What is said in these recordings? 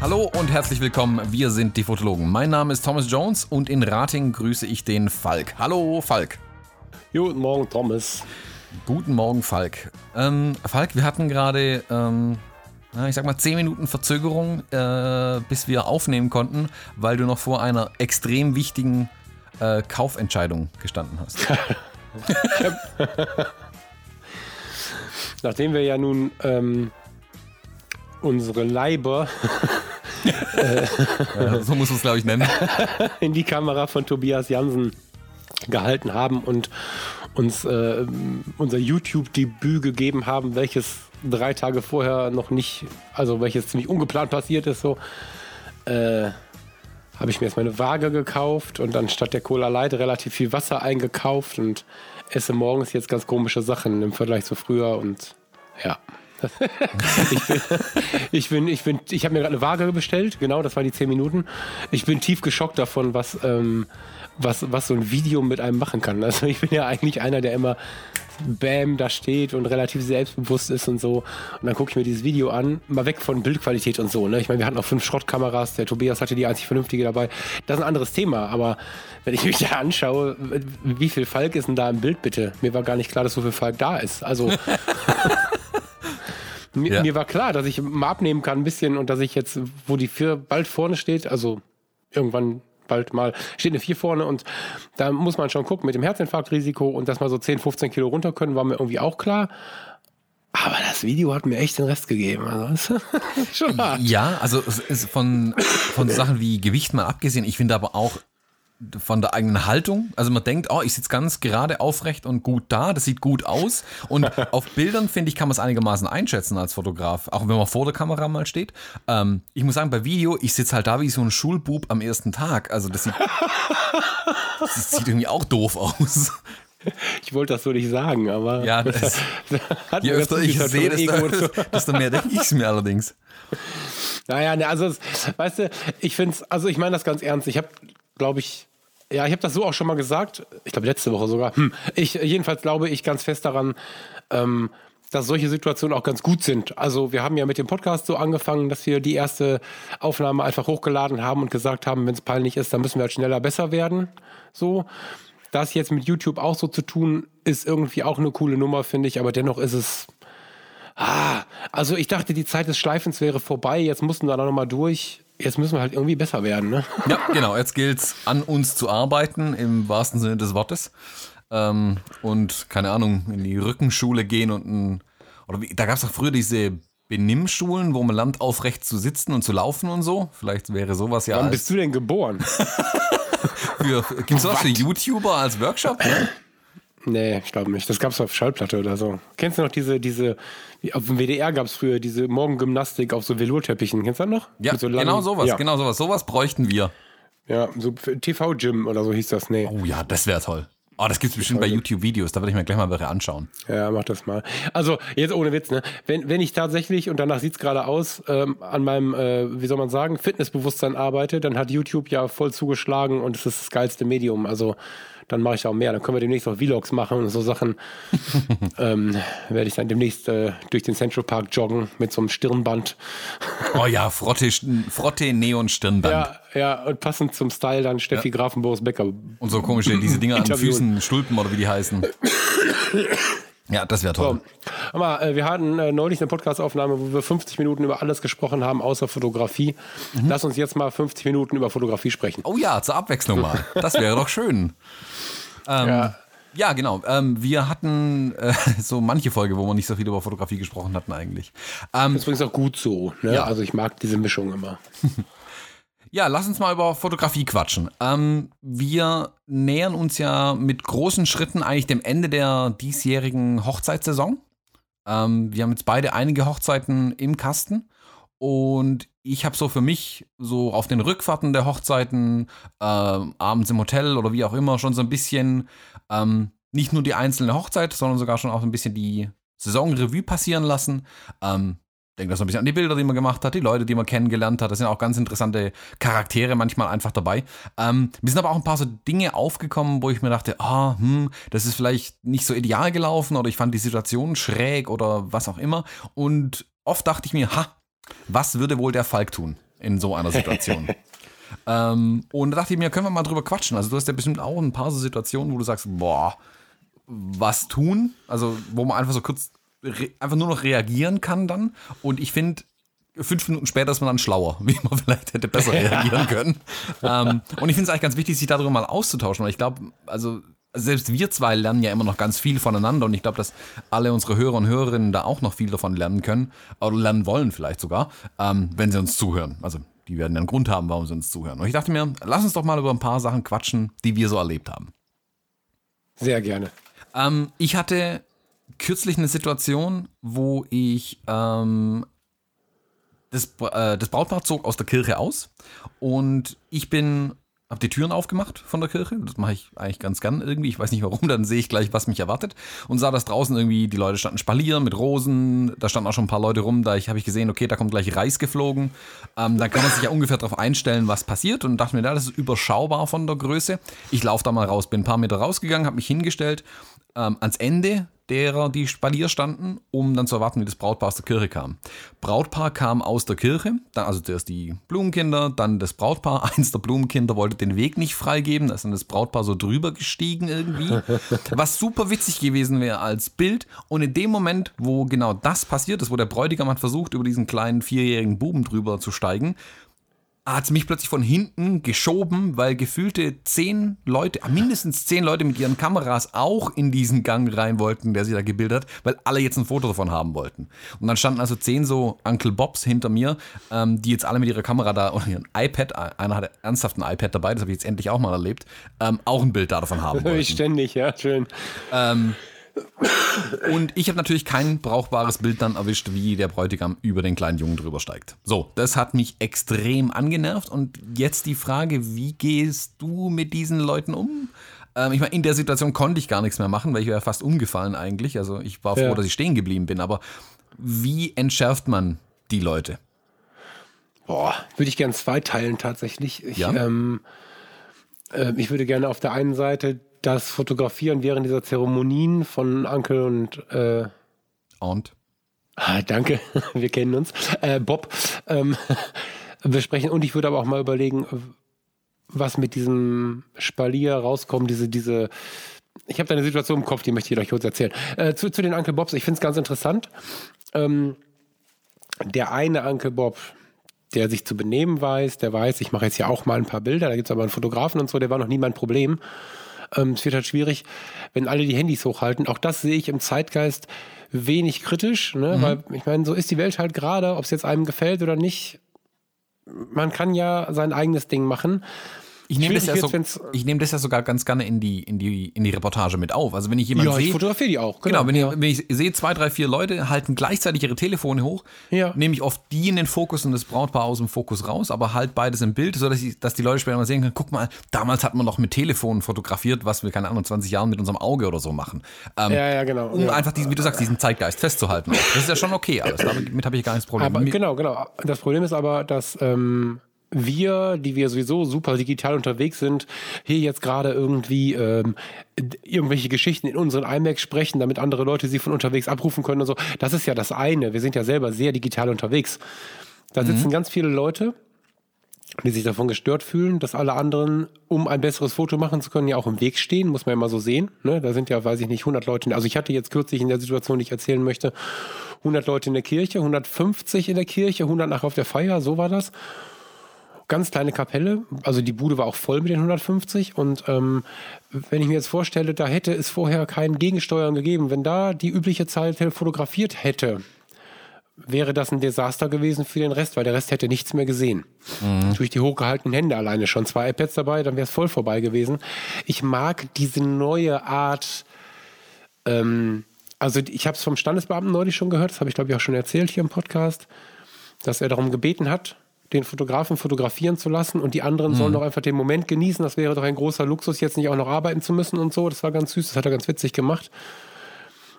Hallo und herzlich willkommen. Wir sind die Fotologen. Mein Name ist Thomas Jones und in Rating grüße ich den Falk. Hallo, Falk. Guten Morgen, Thomas. Guten Morgen, Falk. Ähm, Falk, wir hatten gerade, ähm, ich sag mal, 10 Minuten Verzögerung, äh, bis wir aufnehmen konnten, weil du noch vor einer extrem wichtigen äh, Kaufentscheidung gestanden hast. Nachdem wir ja nun ähm, unsere Leiber ja, so muss man es, glaube ich, nennen. in die Kamera von Tobias Jansen gehalten haben und uns äh, unser YouTube-Debüt gegeben haben, welches drei Tage vorher noch nicht, also welches ziemlich ungeplant passiert ist, so, äh, habe ich mir jetzt meine Waage gekauft und dann statt der Cola Light relativ viel Wasser eingekauft und esse morgens jetzt ganz komische Sachen im Vergleich zu früher und ja. Ich bin, ich bin, ich bin, ich habe mir gerade eine Waage bestellt, genau, das waren die 10 Minuten. Ich bin tief geschockt davon, was, ähm, was, was so ein Video mit einem machen kann. Also ich bin ja eigentlich einer, der immer Bam da steht und relativ selbstbewusst ist und so. Und dann gucke ich mir dieses Video an, mal weg von Bildqualität und so. Ne? Ich meine, wir hatten auch fünf Schrottkameras, der Tobias hatte die einzig vernünftige dabei. Das ist ein anderes Thema, aber wenn ich mich da anschaue, wie viel Falk ist denn da im Bild bitte? Mir war gar nicht klar, dass so viel Falk da ist. Also Mir, ja. mir, war klar, dass ich mal abnehmen kann ein bisschen und dass ich jetzt, wo die vier bald vorne steht, also irgendwann bald mal, steht eine vier vorne und da muss man schon gucken mit dem Herzinfarktrisiko und dass mal so 10, 15 Kilo runter können, war mir irgendwie auch klar. Aber das Video hat mir echt den Rest gegeben. Also, schon hart. Ja, also von, von Sachen wie Gewicht mal abgesehen, ich finde aber auch von der eigenen Haltung. Also man denkt, oh, ich sitze ganz gerade aufrecht und gut da, das sieht gut aus. Und auf Bildern, finde ich, kann man es einigermaßen einschätzen als Fotograf, auch wenn man vor der Kamera mal steht. Ähm, ich muss sagen, bei Video, ich sitze halt da wie so ein Schulbub am ersten Tag. Also das sieht, das sieht irgendwie auch doof aus. Ich wollte das so nicht sagen, aber ja, das, je öfter ich sehe, desto, desto mehr denke ich es mir allerdings. Naja, ne, also, weißt du, ich finde es, also ich meine das ganz ernst. Ich habe, glaube ich, ja, ich habe das so auch schon mal gesagt. Ich glaube, letzte Woche sogar. Hm. Ich, jedenfalls glaube ich ganz fest daran, ähm, dass solche Situationen auch ganz gut sind. Also wir haben ja mit dem Podcast so angefangen, dass wir die erste Aufnahme einfach hochgeladen haben und gesagt haben, wenn es peinlich ist, dann müssen wir halt schneller besser werden. So. Das jetzt mit YouTube auch so zu tun, ist irgendwie auch eine coole Nummer, finde ich, aber dennoch ist es. Ah, also ich dachte, die Zeit des Schleifens wäre vorbei, jetzt mussten wir da nochmal durch jetzt müssen wir halt irgendwie besser werden. Ne? Ja, genau. Jetzt gilt es, an uns zu arbeiten, im wahrsten Sinne des Wortes. Ähm, und, keine Ahnung, in die Rückenschule gehen und ein. Oder wie, da gab es doch früher diese Benimmschulen, wo man lernt, aufrecht zu sitzen und zu laufen und so. Vielleicht wäre sowas ja. Wann bist du denn geboren? Gibt es sowas für YouTuber als Workshop? Ne? Nee, ich glaube nicht. Das gab es auf Schallplatte oder so. Kennst du noch diese, diese, auf dem WDR gab es früher diese Morgengymnastik auf so Velurteppichen. Kennst du das noch? Ja, so genau sowas, ja. genau sowas. Sowas bräuchten wir. Ja, so TV-Gym oder so hieß das, nee. Oh ja, das wäre toll. Oh, das gibt es bestimmt bei YouTube-Videos, da würde ich mir gleich mal welche anschauen. Ja, mach das mal. Also, jetzt ohne Witz, ne? Wenn, wenn ich tatsächlich, und danach sieht es gerade aus, ähm, an meinem, äh, wie soll man sagen, Fitnessbewusstsein arbeite, dann hat YouTube ja voll zugeschlagen und es ist das geilste Medium. Also, dann mache ich auch mehr. Dann können wir demnächst auch Vlogs machen und so Sachen. ähm, werde ich dann demnächst äh, durch den Central Park joggen mit so einem Stirnband. oh ja, Frotte, Frotte Neon Stirnband. Ja, ja, und passend zum Style dann Steffi ja. Grafenboos Becker. Und so komische, diese Dinger an den Füßen, Stulpen oder wie die heißen. Ja, das wäre toll. So. Mal, äh, wir hatten äh, neulich eine Podcastaufnahme, wo wir 50 Minuten über alles gesprochen haben, außer Fotografie. Mhm. Lass uns jetzt mal 50 Minuten über Fotografie sprechen. Oh ja, zur Abwechslung mal. Das wäre doch schön. Ähm, ja. ja. genau. Ähm, wir hatten äh, so manche Folge, wo wir nicht so viel über Fotografie gesprochen hatten eigentlich. Ähm, das ist übrigens auch gut so. Ne? Ja. Also ich mag diese Mischung immer. Ja, lass uns mal über Fotografie quatschen. Ähm, wir nähern uns ja mit großen Schritten eigentlich dem Ende der diesjährigen Hochzeitssaison. Ähm, wir haben jetzt beide einige Hochzeiten im Kasten. Und ich habe so für mich so auf den Rückfahrten der Hochzeiten, äh, abends im Hotel oder wie auch immer, schon so ein bisschen ähm, nicht nur die einzelne Hochzeit, sondern sogar schon auch ein bisschen die Saisonrevue passieren lassen. Ähm, denke das so ein bisschen an die Bilder, die man gemacht hat, die Leute, die man kennengelernt hat. Da sind auch ganz interessante Charaktere manchmal einfach dabei. Ähm, mir sind aber auch ein paar so Dinge aufgekommen, wo ich mir dachte, ah, hm, das ist vielleicht nicht so ideal gelaufen oder ich fand die Situation schräg oder was auch immer. Und oft dachte ich mir, ha, was würde wohl der Falk tun in so einer Situation? ähm, und da dachte ich mir, können wir mal drüber quatschen. Also du hast ja bestimmt auch ein paar so Situationen, wo du sagst, boah, was tun? Also wo man einfach so kurz einfach nur noch reagieren kann dann. Und ich finde, fünf Minuten später ist man dann schlauer, wie man vielleicht hätte besser reagieren können. ähm, und ich finde es eigentlich ganz wichtig, sich darüber mal auszutauschen, weil ich glaube, also selbst wir zwei lernen ja immer noch ganz viel voneinander und ich glaube, dass alle unsere Hörer und Hörerinnen da auch noch viel davon lernen können oder lernen wollen vielleicht sogar, ähm, wenn sie uns zuhören. Also die werden einen Grund haben, warum sie uns zuhören. Und ich dachte mir, lass uns doch mal über ein paar Sachen quatschen, die wir so erlebt haben. Sehr gerne. Ähm, ich hatte kürzlich eine Situation, wo ich ähm, das, äh, das Brautpaar zog aus der Kirche aus und ich bin habe die Türen aufgemacht von der Kirche. Das mache ich eigentlich ganz gern irgendwie. Ich weiß nicht warum, dann sehe ich gleich, was mich erwartet. Und sah das draußen irgendwie, die Leute standen spalieren mit Rosen. Da standen auch schon ein paar Leute rum. Da habe ich gesehen, okay, da kommt gleich Reis geflogen. Ähm, dann kann man sich ja ungefähr darauf einstellen, was passiert. Und dachte mir, ja, das ist überschaubar von der Größe. Ich laufe da mal raus, bin ein paar Meter rausgegangen, habe mich hingestellt ähm, ans Ende derer, die Spalier standen, um dann zu erwarten, wie das Brautpaar aus der Kirche kam. Brautpaar kam aus der Kirche, dann, also zuerst die Blumenkinder, dann das Brautpaar. Eins der Blumenkinder wollte den Weg nicht freigeben, da ist dann das Brautpaar so drüber gestiegen irgendwie. Was super witzig gewesen wäre als Bild. Und in dem Moment, wo genau das passiert ist, wo der Bräutigam hat versucht, über diesen kleinen vierjährigen Buben drüber zu steigen, hat es mich plötzlich von hinten geschoben, weil gefühlte zehn Leute, mindestens zehn Leute mit ihren Kameras auch in diesen Gang rein wollten, der sich da gebildet hat, weil alle jetzt ein Foto davon haben wollten. Und dann standen also zehn so Uncle Bobs hinter mir, ähm, die jetzt alle mit ihrer Kamera da und ihrem iPad, einer hatte ernsthaft ein iPad dabei, das habe ich jetzt endlich auch mal erlebt, ähm, auch ein Bild davon haben wollten. Ständig, ja, schön. Ähm, und ich habe natürlich kein brauchbares Bild dann erwischt, wie der Bräutigam über den kleinen Jungen drüber steigt. So, das hat mich extrem angenervt. Und jetzt die Frage, wie gehst du mit diesen Leuten um? Ähm, ich meine, in der Situation konnte ich gar nichts mehr machen, weil ich wäre fast umgefallen eigentlich. Also ich war froh, ja. dass ich stehen geblieben bin. Aber wie entschärft man die Leute? Boah, würde ich gerne zweiteilen tatsächlich. Ich, ja? ähm, äh, ich würde gerne auf der einen Seite das Fotografieren während dieser Zeremonien von Uncle und äh, Aunt. Ah, danke, wir kennen uns. Äh, Bob ähm, besprechen. Und ich würde aber auch mal überlegen, was mit diesem Spalier rauskommt, diese, diese. Ich habe da eine Situation im Kopf, die möchte ich euch kurz erzählen. Äh, zu, zu den Uncle Bobs, ich finde es ganz interessant. Ähm, der eine Uncle Bob, der sich zu benehmen weiß, der weiß, ich mache jetzt ja auch mal ein paar Bilder, da gibt es aber einen Fotografen und so, der war noch nie mein Problem. Ähm, es wird halt schwierig, wenn alle die Handys hochhalten. Auch das sehe ich im Zeitgeist wenig kritisch, ne? Mhm. weil ich meine, so ist die Welt halt gerade, ob es jetzt einem gefällt oder nicht. Man kann ja sein eigenes Ding machen. Ich nehme das, ja so, nehm das ja sogar ganz gerne in die, in, die, in die Reportage mit auf. Also wenn ich jemanden ja, sehe. Ich fotografiere die auch. Genau, genau wenn, ja. ich, wenn ich sehe, zwei, drei, vier Leute halten gleichzeitig ihre Telefone hoch, ja. nehme ich oft die in den Fokus und das Brautpaar aus dem Fokus raus, aber halt beides im Bild, sodass ich, dass die Leute später mal sehen können, guck mal, damals hat man noch mit Telefonen fotografiert, was wir, keine Ahnung, 20 Jahren mit unserem Auge oder so machen. Ähm, ja, ja, genau. Um einfach, diesen, wie du sagst, diesen Zeitgeist festzuhalten. Das ist ja schon okay alles. Damit habe ich gar nichts Problem. Aber, genau, genau. Das Problem ist aber, dass. Ähm wir, die wir sowieso super digital unterwegs sind, hier jetzt gerade irgendwie ähm, irgendwelche Geschichten in unseren iMacs sprechen, damit andere Leute sie von unterwegs abrufen können und so. Das ist ja das eine. Wir sind ja selber sehr digital unterwegs. Da sitzen mhm. ganz viele Leute, die sich davon gestört fühlen, dass alle anderen, um ein besseres Foto machen zu können, ja auch im Weg stehen, muss man ja mal so sehen. Ne? Da sind ja, weiß ich nicht, 100 Leute. Also ich hatte jetzt kürzlich in der Situation, die ich erzählen möchte, 100 Leute in der Kirche, 150 in der Kirche, 100 nach auf der Feier, so war das ganz kleine Kapelle. Also die Bude war auch voll mit den 150. Und ähm, wenn ich mir jetzt vorstelle, da hätte es vorher kein Gegensteuern gegeben, wenn da die übliche Zeit fotografiert hätte, wäre das ein Desaster gewesen für den Rest, weil der Rest hätte nichts mehr gesehen. Mhm. Durch die hochgehaltenen Hände alleine schon. Zwei iPads dabei, dann wäre es voll vorbei gewesen. Ich mag diese neue Art. Ähm, also ich habe es vom Standesbeamten neulich schon gehört, das habe ich glaube ich auch schon erzählt hier im Podcast, dass er darum gebeten hat, den Fotografen fotografieren zu lassen und die anderen mhm. sollen doch einfach den Moment genießen. Das wäre doch ein großer Luxus, jetzt nicht auch noch arbeiten zu müssen und so. Das war ganz süß, das hat er ganz witzig gemacht.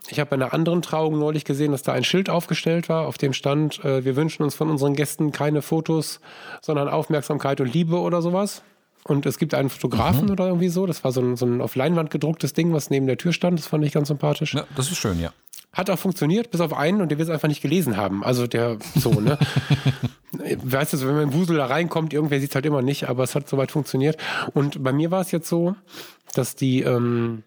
Ich habe bei einer anderen Trauung neulich gesehen, dass da ein Schild aufgestellt war, auf dem stand, äh, wir wünschen uns von unseren Gästen keine Fotos, sondern Aufmerksamkeit und Liebe oder sowas. Und es gibt einen Fotografen oder irgendwie so. Das war so ein, so ein auf Leinwand gedrucktes Ding, was neben der Tür stand. Das fand ich ganz sympathisch. Ja, das ist schön, ja. Hat auch funktioniert, bis auf einen und der will es einfach nicht gelesen haben. Also der so, ne? weißt du, wenn man im Wusel da reinkommt, irgendwer sieht es halt immer nicht, aber es hat soweit funktioniert. Und bei mir war es jetzt so, dass die, ähm,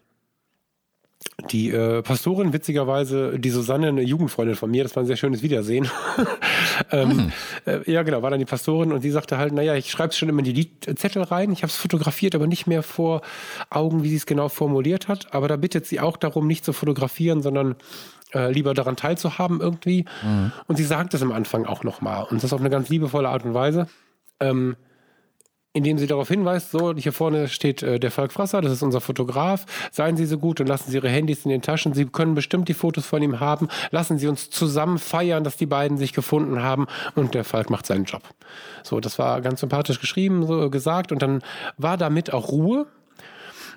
die äh, Pastorin, witzigerweise, die Susanne, eine Jugendfreundin von mir, das war ein sehr schönes Wiedersehen. ähm, mhm. äh, ja, genau, war dann die Pastorin und sie sagte halt, naja, ich schreibe es schon immer in die Liedzettel rein, ich habe es fotografiert, aber nicht mehr vor Augen, wie sie es genau formuliert hat. Aber da bittet sie auch darum, nicht zu fotografieren, sondern äh, lieber daran teilzuhaben irgendwie. Mhm. Und sie sagt es am Anfang auch nochmal. Und das auf eine ganz liebevolle Art und Weise. Ähm, indem sie darauf hinweist, so, hier vorne steht äh, der Falk Frasser, das ist unser Fotograf, seien Sie so gut und lassen Sie Ihre Handys in den Taschen, Sie können bestimmt die Fotos von ihm haben, lassen Sie uns zusammen feiern, dass die beiden sich gefunden haben und der Falk macht seinen Job. So, das war ganz sympathisch geschrieben, so gesagt und dann war damit auch Ruhe,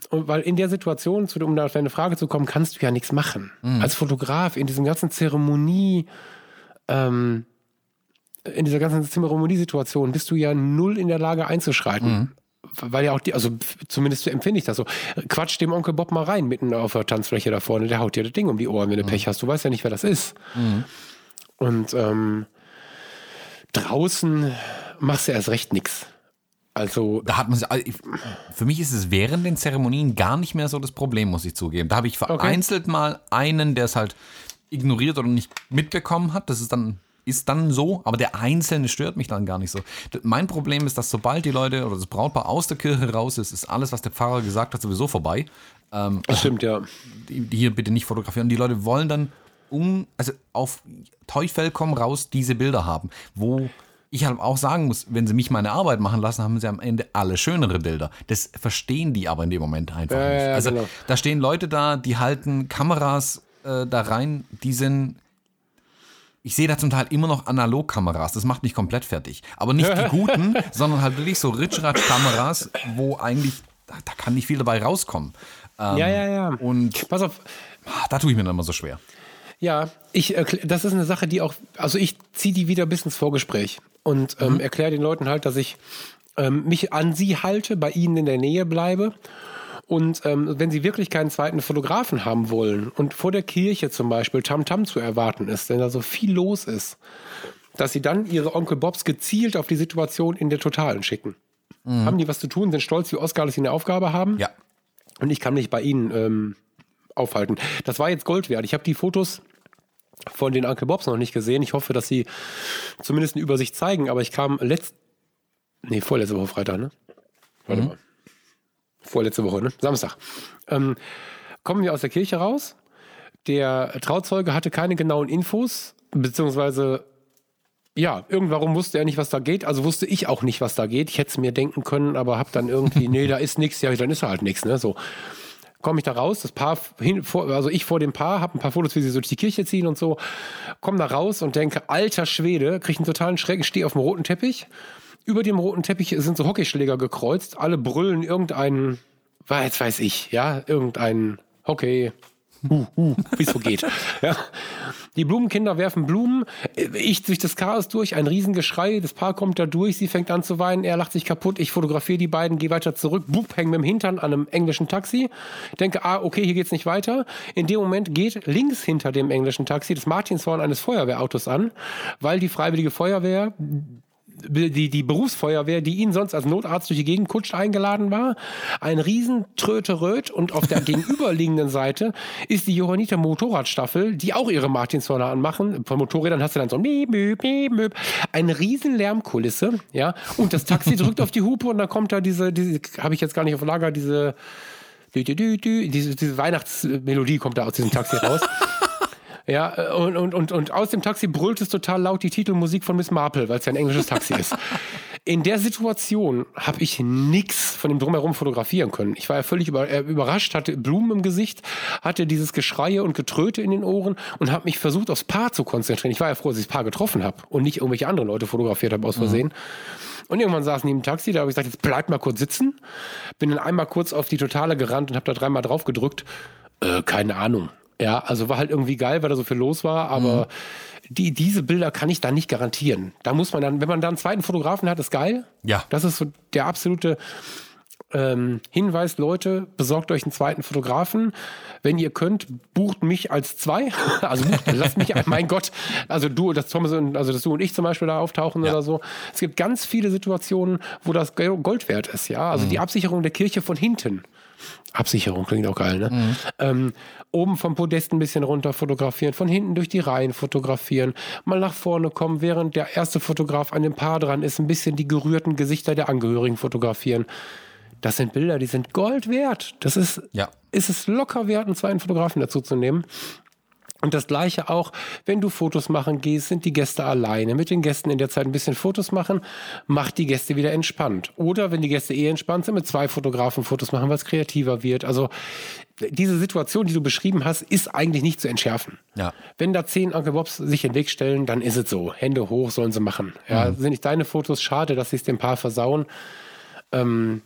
und weil in der Situation, um da auf deine Frage zu kommen, kannst du ja nichts machen. Mhm. Als Fotograf in diesem ganzen Zeremonie, ähm, in dieser ganzen Zeremoniesituation bist du ja null in der Lage einzuschreiten. Mhm. Weil ja auch die, also zumindest empfinde ich das so. Quatsch dem Onkel Bob mal rein, mitten auf der Tanzfläche da vorne, der haut dir das Ding um die Ohren, wenn du mhm. Pech hast. Du weißt ja nicht, wer das ist. Mhm. Und ähm, draußen machst du erst recht nichts. Also. Da hat man also für mich ist es während den Zeremonien gar nicht mehr so das Problem, muss ich zugeben. Da habe ich vereinzelt okay. mal einen, der es halt ignoriert oder nicht mitbekommen hat. Das ist dann ist dann so, aber der Einzelne stört mich dann gar nicht so. Mein Problem ist, dass sobald die Leute oder das Brautpaar aus der Kirche raus ist, ist alles, was der Pfarrer gesagt hat, sowieso vorbei. Ähm, das stimmt, ja. Hier bitte nicht fotografieren. Die Leute wollen dann um, also auf Teufel komm raus diese Bilder haben, wo ich halt auch sagen muss, wenn sie mich meine Arbeit machen lassen, haben sie am Ende alle schönere Bilder. Das verstehen die aber in dem Moment einfach ja, nicht. also genau. da stehen Leute da, die halten Kameras äh, da rein, die sind ich sehe da zum Teil immer noch Analogkameras. Das macht mich komplett fertig. Aber nicht die guten, sondern halt wirklich so Ritschratsch-Kameras, wo eigentlich, da, da, kann nicht viel dabei rauskommen. Ähm, ja, ja, ja. Und pass auf, ah, da tue ich mir dann immer so schwer. Ja, ich, das ist eine Sache, die auch, also ich ziehe die wieder bis ins Vorgespräch und ähm, mhm. erkläre den Leuten halt, dass ich ähm, mich an sie halte, bei ihnen in der Nähe bleibe und ähm, wenn Sie wirklich keinen zweiten Fotografen haben wollen und vor der Kirche zum Beispiel Tamtam -Tam zu erwarten ist, wenn da so viel los ist, dass Sie dann Ihre Onkel Bobs gezielt auf die Situation in der Totalen schicken. Mhm. Haben die was zu tun, sind stolz wie Oscar, dass sie eine Aufgabe haben? Ja. Und ich kann mich bei Ihnen ähm, aufhalten. Das war jetzt Gold wert. Ich habe die Fotos von den Uncle Bobs noch nicht gesehen. Ich hoffe, dass sie zumindest eine Übersicht zeigen, aber ich kam letzt. Nee, vorletzte Woche Freitag, ne? Warte mhm. mal vorletzte Woche, ne? Samstag. Ähm, kommen wir aus der Kirche raus. Der Trauzeuge hatte keine genauen Infos, beziehungsweise ja, irgendwann wusste er nicht, was da geht. Also wusste ich auch nicht, was da geht. Ich hätte es mir denken können, aber habe dann irgendwie, nee, da ist nichts. Ja, dann ist halt nichts. Ne? So komme ich da raus, das Paar hin, vor, also ich vor dem Paar, habe ein paar Fotos, wie sie so durch die Kirche ziehen und so, komme da raus und denke, alter Schwede, kriege einen totalen Schreck, stehe auf dem roten Teppich über dem roten Teppich sind so Hockeyschläger gekreuzt. Alle brüllen irgendeinen, jetzt weiß ich, ja, irgendeinen Hockey, uh, uh, wie es so geht. ja. Die Blumenkinder werfen Blumen, ich durch das Chaos durch, ein Riesengeschrei, das Paar kommt da durch, sie fängt an zu weinen, er lacht sich kaputt, ich fotografiere die beiden, gehe weiter zurück, bup, häng mit dem Hintern an einem englischen Taxi, denke, ah, okay, hier geht's nicht weiter. In dem Moment geht links hinter dem englischen Taxi das Martinshorn eines Feuerwehrautos an, weil die Freiwillige Feuerwehr die, die Berufsfeuerwehr, die ihn sonst als Notarzt durch die Gegend kutscht, eingeladen war. Ein riesen Tröte-Röt und auf der gegenüberliegenden Seite ist die Johanniter Motorradstaffel, die auch ihre Martinshörner anmachen. Von Motorrädern hast du dann so miep, miep, miep, eine riesen Lärmkulisse, ja. Und das Taxi drückt auf die Hupe und dann kommt da diese, diese habe ich jetzt gar nicht auf Lager, diese, diese, diese Weihnachtsmelodie kommt da aus diesem Taxi raus. Ja, äh, und, und, und, und aus dem Taxi brüllt es total laut die Titelmusik von Miss Marple, weil es ja ein englisches Taxi ist. In der Situation habe ich nichts von dem Drumherum fotografieren können. Ich war ja völlig über, äh, überrascht, hatte Blumen im Gesicht, hatte dieses Geschreie und Getröte in den Ohren und habe mich versucht, aufs Paar zu konzentrieren. Ich war ja froh, dass ich das Paar getroffen habe und nicht irgendwelche anderen Leute fotografiert habe aus mhm. Versehen. Mhm. Und irgendwann saßen die im Taxi, da habe ich gesagt, jetzt bleib mal kurz sitzen. Bin dann einmal kurz auf die Totale gerannt und habe da dreimal drauf gedrückt. Äh, keine Ahnung Ja, also war halt irgendwie geil, weil da so viel los war, aber mhm. die, diese Bilder kann ich da nicht garantieren. Da muss man dann, wenn man da einen zweiten Fotografen hat, ist geil. Ja. Das ist so der absolute ähm, Hinweis, Leute, besorgt euch einen zweiten Fotografen. Wenn ihr könnt, bucht mich als zwei. also bucht, lasst mich, mein Gott, also du, das Thomas und, also dass du und ich zum Beispiel da auftauchen ja. oder so. Es gibt ganz viele Situationen, wo das Gold wert ist, ja. Also mhm. die Absicherung der Kirche von hinten. Absicherung klingt auch geil, ne? Mhm. Ähm, oben vom Podest ein bisschen runter fotografieren, von hinten durch die Reihen fotografieren, mal nach vorne kommen, während der erste Fotograf an dem Paar dran ist, ein bisschen die gerührten Gesichter der Angehörigen fotografieren. Das sind Bilder, die sind Gold wert. Das ist, ja. ist es locker wert, einen zweiten Fotografen dazu zu nehmen. Und das gleiche auch, wenn du Fotos machen gehst, sind die Gäste alleine. Mit den Gästen in der Zeit ein bisschen Fotos machen, macht die Gäste wieder entspannt. Oder wenn die Gäste eh entspannt sind, mit zwei Fotografen Fotos machen, was kreativer wird. Also diese Situation, die du beschrieben hast, ist eigentlich nicht zu entschärfen. Ja. Wenn da zehn Uncle Bobs sich in den Weg stellen, dann ist es so. Hände hoch sollen sie machen. Ja, mhm. Sind nicht deine Fotos schade, dass sie es dem Paar versauen. Ähm,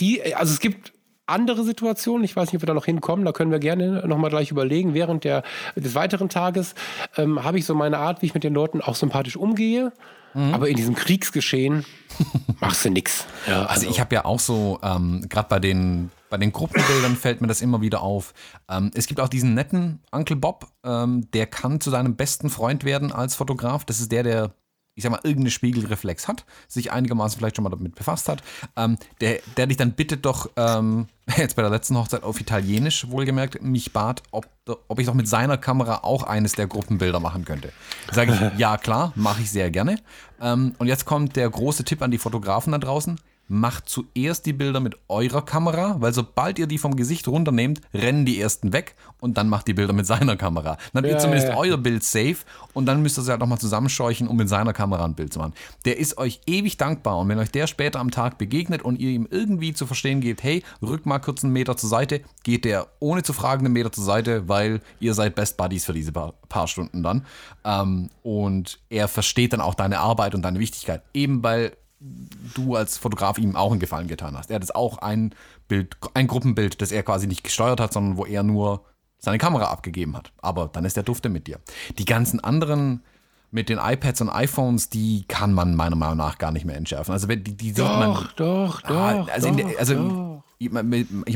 die, also es gibt andere Situationen, ich weiß nicht, ob wir da noch hinkommen, da können wir gerne nochmal gleich überlegen. Während der, des weiteren Tages ähm, habe ich so meine Art, wie ich mit den Leuten auch sympathisch umgehe. Mhm. Aber in diesem Kriegsgeschehen machst du nichts. Ja, also, also, ich habe ja auch so, ähm, gerade bei den, bei den Gruppenbildern fällt mir das immer wieder auf. Ähm, es gibt auch diesen netten Uncle Bob, ähm, der kann zu deinem besten Freund werden als Fotograf. Das ist der, der ich sag mal, irgendeine Spiegelreflex hat, sich einigermaßen vielleicht schon mal damit befasst hat, ähm, der, der dich dann bittet doch, ähm, jetzt bei der letzten Hochzeit auf Italienisch wohlgemerkt, mich bat, ob, ob ich doch mit seiner Kamera auch eines der Gruppenbilder machen könnte. Sage ich, ja klar, mache ich sehr gerne. Ähm, und jetzt kommt der große Tipp an die Fotografen da draußen macht zuerst die Bilder mit eurer Kamera, weil sobald ihr die vom Gesicht runternehmt, rennen die ersten weg und dann macht die Bilder mit seiner Kamera. Dann habt ihr zumindest ja. euer Bild safe und dann müsst ihr sie halt nochmal zusammenscheuchen, um mit seiner Kamera ein Bild zu machen. Der ist euch ewig dankbar und wenn euch der später am Tag begegnet und ihr ihm irgendwie zu verstehen gebt, hey, rück mal kurz einen Meter zur Seite, geht der ohne zu fragen einen Meter zur Seite, weil ihr seid Best Buddies für diese paar, paar Stunden dann. Ähm, und er versteht dann auch deine Arbeit und deine Wichtigkeit. Eben weil du als Fotograf ihm auch einen Gefallen getan hast. Er hat jetzt auch ein Bild, ein Gruppenbild, das er quasi nicht gesteuert hat, sondern wo er nur seine Kamera abgegeben hat. Aber dann ist der Dufte mit dir. Die ganzen anderen mit den iPads und iPhones, die kann man meiner Meinung nach gar nicht mehr entschärfen. Also die, die doch, sieht man. Doch, ah, doch, also, doch, also doch. ich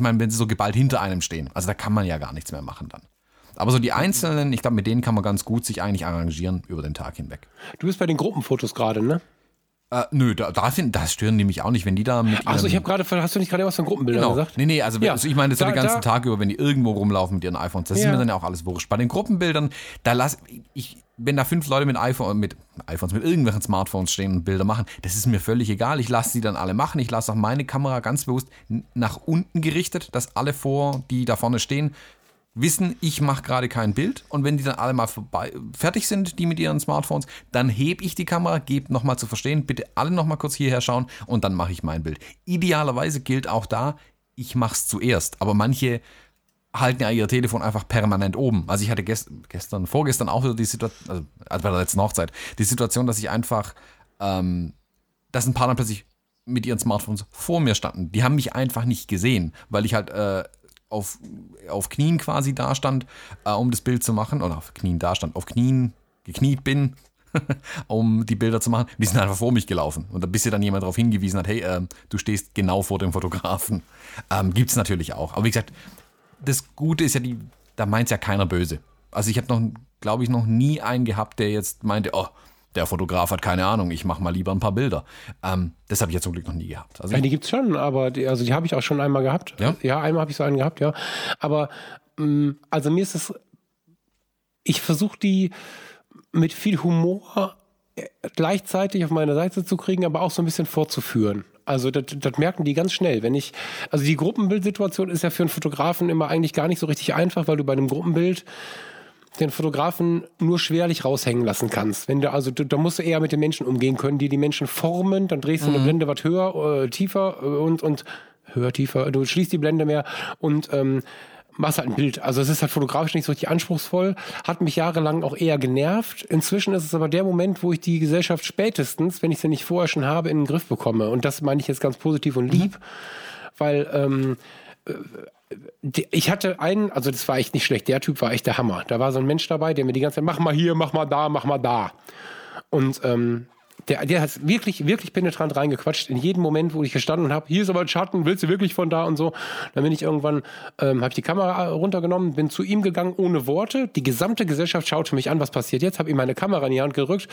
meine, wenn sie so geballt hinter einem stehen, also da kann man ja gar nichts mehr machen dann. Aber so die einzelnen, ich glaube, mit denen kann man ganz gut sich eigentlich arrangieren über den Tag hinweg. Du bist bei den Gruppenfotos gerade, ne? Äh, nö, da, da sind, das stören die mich auch nicht, wenn die da mit. Achso, ich habe gerade, hast du nicht gerade was von Gruppenbildern genau. gesagt? Nee, nee, also, ja. also ich meine, das da, so den ganzen da. Tag über, wenn die irgendwo rumlaufen mit ihren iPhones, das ja. ist mir dann ja auch alles wurscht. Bei den Gruppenbildern, da lass ich, wenn da fünf Leute mit iPhone, mit iPhones, mit irgendwelchen Smartphones stehen und Bilder machen, das ist mir völlig egal. Ich lasse sie dann alle machen. Ich lasse auch meine Kamera ganz bewusst nach unten gerichtet, dass alle vor, die da vorne stehen, wissen, ich mache gerade kein Bild und wenn die dann alle mal vorbei, fertig sind, die mit ihren Smartphones, dann hebe ich die Kamera, gebe nochmal zu verstehen, bitte alle nochmal kurz hierher schauen und dann mache ich mein Bild. Idealerweise gilt auch da, ich mache es zuerst, aber manche halten ja ihr Telefon einfach permanent oben. Also ich hatte gest gestern, vorgestern auch wieder die Situation, also, also bei der letzten Hochzeit, die Situation, dass ich einfach, ähm, dass ein paar dann plötzlich mit ihren Smartphones vor mir standen. Die haben mich einfach nicht gesehen, weil ich halt äh, auf, auf Knien quasi dastand, äh, um das Bild zu machen, oder auf Knien dastand, auf Knien gekniet bin, um die Bilder zu machen. Die sind einfach vor mich gelaufen. Und bis ihr dann jemand darauf hingewiesen hat, hey, äh, du stehst genau vor dem Fotografen. Ähm, Gibt es natürlich auch. Aber wie gesagt, das Gute ist ja, die, da meint es ja keiner böse. Also ich habe noch, glaube ich, noch nie einen gehabt, der jetzt meinte, oh, der Fotograf hat keine Ahnung, ich mache mal lieber ein paar Bilder. Ähm, das habe ich ja zum Glück noch nie gehabt. Also ja, die gibt es schon, aber die, also die habe ich auch schon einmal gehabt. Ja, ja einmal habe ich so einen gehabt, ja. Aber mh, mm, also mir ist es, ich versuche die mit viel Humor äh, gleichzeitig auf meine Seite zu kriegen, aber auch so ein bisschen vorzuführen. Also das, das merken die ganz schnell. Wenn ich, also die Gruppenbildsituation ist ja für einen Fotografen immer eigentlich gar nicht so richtig einfach, weil du bei einem Gruppenbild den Fotografen nur schwerlich raushängen lassen kannst. Wenn du, also du, da musst du eher mit den Menschen umgehen können, die die Menschen formen, dann drehst du mhm. eine Blende was höher, äh, tiefer äh, und, und höher, tiefer, du schließt die Blende mehr und ähm, machst halt ein Bild. Also es ist halt fotografisch nicht so richtig anspruchsvoll, hat mich jahrelang auch eher genervt. Inzwischen ist es aber der Moment, wo ich die Gesellschaft spätestens, wenn ich sie nicht vorher schon habe, in den Griff bekomme. Und das meine ich jetzt ganz positiv und lieb, mhm. weil ähm, äh, ich hatte einen, also das war echt nicht schlecht, der Typ war echt der Hammer. Da war so ein Mensch dabei, der mir die ganze Zeit, mach mal hier, mach mal da, mach mal da. Und ähm, der, der hat wirklich, wirklich penetrant reingequatscht in jedem Moment, wo ich gestanden habe. Hier ist aber ein Schatten, willst du wirklich von da und so. Dann bin ich irgendwann, ähm, habe ich die Kamera runtergenommen, bin zu ihm gegangen ohne Worte. Die gesamte Gesellschaft schaute mich an, was passiert jetzt, habe ihm meine Kamera in die Hand gerückt,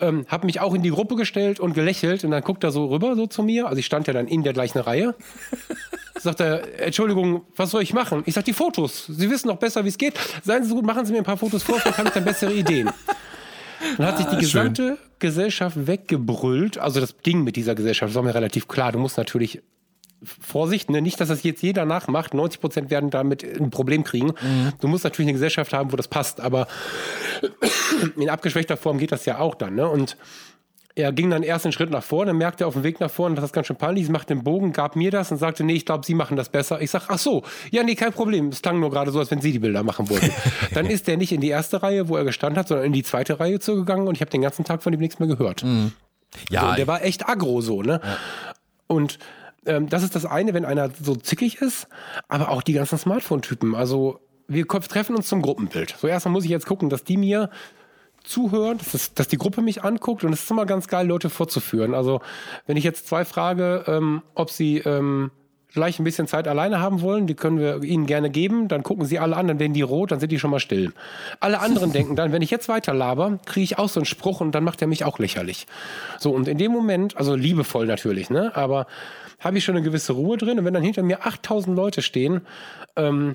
ähm, habe mich auch in die Gruppe gestellt und gelächelt und dann guckt er so rüber so zu mir. Also ich stand ja dann in der gleichen Reihe. Sagt er, Entschuldigung, was soll ich machen? Ich sag, die Fotos. Sie wissen doch besser, wie es geht. Seien Sie so gut, machen Sie mir ein paar Fotos vor, vielleicht habe ich dann bessere Ideen. Dann hat sich die ah, gesamte schön. Gesellschaft weggebrüllt. Also das ging mit dieser Gesellschaft, das war mir relativ klar. Du musst natürlich Vorsicht, ne? nicht, dass das jetzt jeder nachmacht. 90 Prozent werden damit ein Problem kriegen. Mhm. Du musst natürlich eine Gesellschaft haben, wo das passt, aber in abgeschwächter Form geht das ja auch dann. Ne? Und er ging dann erst einen Schritt nach vorne, merkte auf dem Weg nach vorne, das ist ganz schön peinlich, machte den Bogen, gab mir das und sagte, nee, ich glaube, Sie machen das besser. Ich sage, ach so, ja, nee, kein Problem. Es klang nur gerade so, als wenn Sie die Bilder machen wollten. dann ist er nicht in die erste Reihe, wo er gestanden hat, sondern in die zweite Reihe zugegangen und ich habe den ganzen Tag von ihm nichts mehr gehört. Mhm. Ja. So, der war echt aggro so, ne? Ja. Und ähm, das ist das eine, wenn einer so zickig ist, aber auch die ganzen Smartphone-Typen. Also wir treffen uns zum Gruppenbild. So erstmal muss ich jetzt gucken, dass die mir zuhören, dass, das, dass die Gruppe mich anguckt und es ist immer ganz geil, Leute vorzuführen. Also wenn ich jetzt zwei frage, ähm, ob sie ähm, gleich ein bisschen Zeit alleine haben wollen, die können wir ihnen gerne geben, dann gucken sie alle an, dann werden die rot, dann sind die schon mal still. Alle anderen denken dann, wenn ich jetzt weiter laber, kriege ich auch so einen Spruch und dann macht er mich auch lächerlich. So, und in dem Moment, also liebevoll natürlich, ne, aber habe ich schon eine gewisse Ruhe drin und wenn dann hinter mir 8000 Leute stehen, ähm,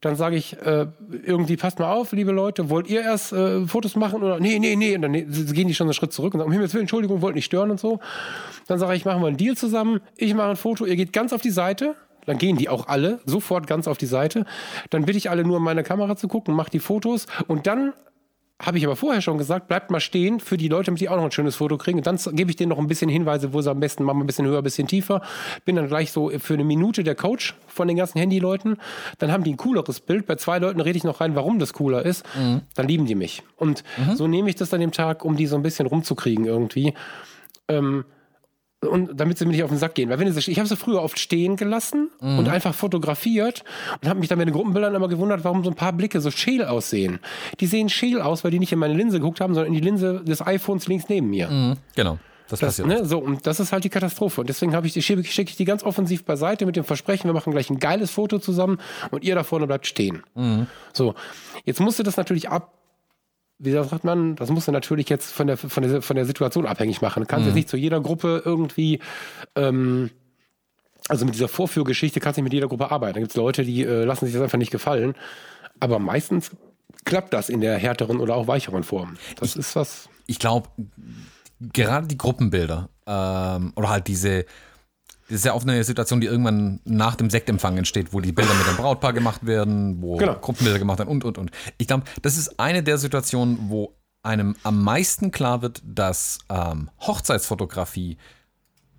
dann sage ich, äh, irgendwie passt mal auf, liebe Leute, wollt ihr erst äh, Fotos machen oder nee, nee, nee, und dann gehen die schon einen Schritt zurück und sagen, um Himmels Willen, Entschuldigung, wollt nicht stören und so. Dann sage ich, machen wir einen Deal zusammen, ich mache ein Foto, ihr geht ganz auf die Seite, dann gehen die auch alle sofort ganz auf die Seite. Dann bitte ich alle nur in meine Kamera zu gucken, mache die Fotos und dann habe ich aber vorher schon gesagt, bleibt mal stehen für die Leute, damit die auch noch ein schönes Foto kriegen. Und dann gebe ich denen noch ein bisschen Hinweise, wo sie am besten machen, ein bisschen höher, ein bisschen tiefer. Bin dann gleich so für eine Minute der Coach von den ganzen Handyleuten. Dann haben die ein cooleres Bild. Bei zwei Leuten rede ich noch rein, warum das cooler ist. Mhm. Dann lieben die mich. Und mhm. so nehme ich das dann dem Tag, um die so ein bisschen rumzukriegen irgendwie. Ähm, und damit sie mir nicht auf den Sack gehen. Weil wenn sie, ich habe sie früher oft stehen gelassen mhm. und einfach fotografiert und habe mich dann bei den Gruppenbildern immer gewundert, warum so ein paar Blicke so scheel aussehen. Die sehen scheel aus, weil die nicht in meine Linse geguckt haben, sondern in die Linse des iPhones links neben mir. Mhm. Genau. Das, das passiert. Ne, so, und das ist halt die Katastrophe. Und deswegen ich die, schicke ich die ganz offensiv beiseite mit dem Versprechen, wir machen gleich ein geiles Foto zusammen und ihr da vorne bleibt stehen. Mhm. So, jetzt musste das natürlich ab, wie sagt man, das musst du natürlich jetzt von der, von der, von der Situation abhängig machen. Du kannst mhm. jetzt nicht zu jeder Gruppe irgendwie, ähm, also mit dieser Vorführgeschichte kannst du nicht mit jeder Gruppe arbeiten. Da gibt es Leute, die äh, lassen sich das einfach nicht gefallen. Aber meistens klappt das in der härteren oder auch weicheren Form. Das ich, ist was. Ich glaube, gerade die Gruppenbilder ähm, oder halt diese das ist ja auch eine Situation, die irgendwann nach dem Sektempfang entsteht, wo die Bilder mit dem Brautpaar gemacht werden, wo genau. Gruppenbilder gemacht werden und, und, und. Ich glaube, das ist eine der Situationen, wo einem am meisten klar wird, dass ähm, Hochzeitsfotografie,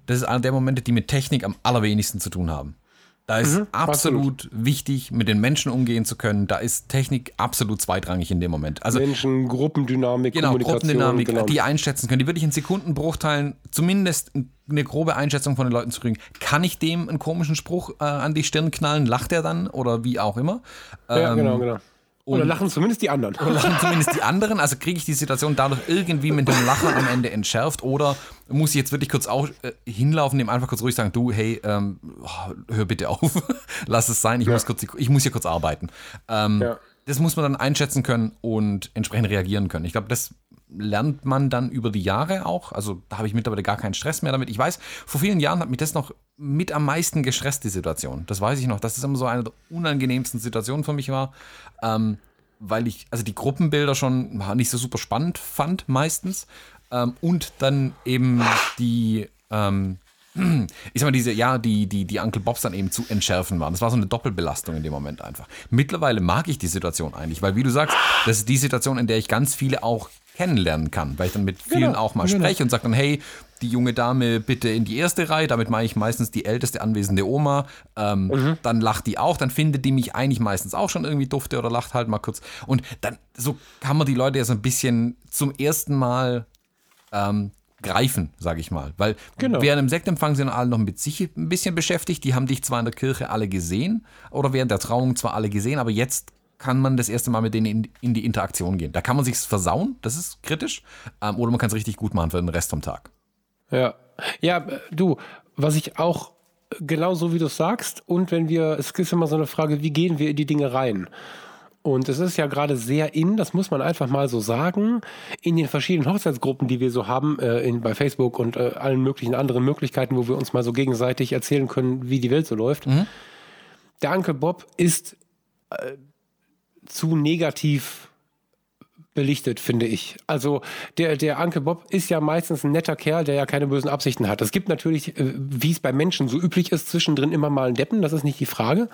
das ist einer der Momente, die mit Technik am allerwenigsten zu tun haben. Da ist mhm, absolut, absolut, wichtig, mit den Menschen umgehen zu können. Da ist Technik absolut zweitrangig in dem Moment. Also, Menschen, Gruppendynamik, genau, Gruppendynamik, genau. die einschätzen können, die wirklich in Sekundenbruchteilen zumindest eine grobe Einschätzung von den Leuten zu kriegen. Kann ich dem einen komischen Spruch äh, an die Stirn knallen? Lacht er dann oder wie auch immer? Ja, ähm, genau, genau. Oder lachen zumindest die anderen. Oder lachen zumindest die anderen. Also kriege ich die Situation dadurch irgendwie mit dem Lachen am Ende entschärft oder muss ich jetzt wirklich kurz auch, äh, hinlaufen, dem einfach kurz ruhig sagen, du, hey, ähm, oh, hör bitte auf, lass es sein, ich, ja. muss, kurz, ich muss hier kurz arbeiten. Ähm, ja. Das muss man dann einschätzen können und entsprechend reagieren können. Ich glaube, das lernt man dann über die Jahre auch. Also da habe ich mittlerweile gar keinen Stress mehr damit. Ich weiß, vor vielen Jahren hat mich das noch mit am meisten gestresst, die Situation. Das weiß ich noch, das immer so eine der unangenehmsten Situationen für mich war. Ähm, weil ich, also die Gruppenbilder schon nicht so super spannend fand, meistens. Ähm, und dann eben die, ähm, ich sag mal, diese, ja, die, die, die Uncle Bobs dann eben zu entschärfen waren. Das war so eine Doppelbelastung in dem Moment einfach. Mittlerweile mag ich die Situation eigentlich, weil wie du sagst, das ist die Situation, in der ich ganz viele auch kennenlernen kann, weil ich dann mit vielen genau, auch mal genau. spreche und sage dann, hey, die junge Dame bitte in die erste Reihe, damit meine ich meistens die älteste anwesende Oma, ähm, mhm. dann lacht die auch, dann findet die mich eigentlich meistens auch schon irgendwie dufte oder lacht halt mal kurz und dann, so kann man die Leute ja so ein bisschen zum ersten Mal ähm, greifen, sage ich mal. Weil Genau. während im Sektempfang sind alle noch mit sich ein bisschen beschäftigt. Die haben dich zwar in der Kirche alle gesehen oder während der Trauung zwar alle gesehen, aber jetzt kann man das erste Mal mit denen in, in die Interaktion gehen. Da kann man sich's versauen, das ist kritisch, ähm, oder man kann es richtig gut machen für den Rest vom Tag. Ja. Ja, du, was ich auch genau so wie du sagst, und wenn wir, es ist immer so eine Frage, wie gehen wir in die Dinge rein? Und es ist ja gerade sehr in, das muss man einfach mal so sagen, in den verschiedenen Hochzeitsgruppen, die wir so haben, äh, in, bei Facebook und äh, allen möglichen anderen Möglichkeiten, wo wir uns mal so gegenseitig erzählen können, wie die Welt so läuft. Der Uncle Bob ist äh, zu negativ belichtet, finde ich. Also der, der Uncle Bob ist ja meistens ein netter Kerl, der ja keine bösen Absichten hat. Es gibt natürlich, äh, wie es bei Menschen so üblich ist, zwischendrin immer mal einen Deppen, das ist nicht die Frage.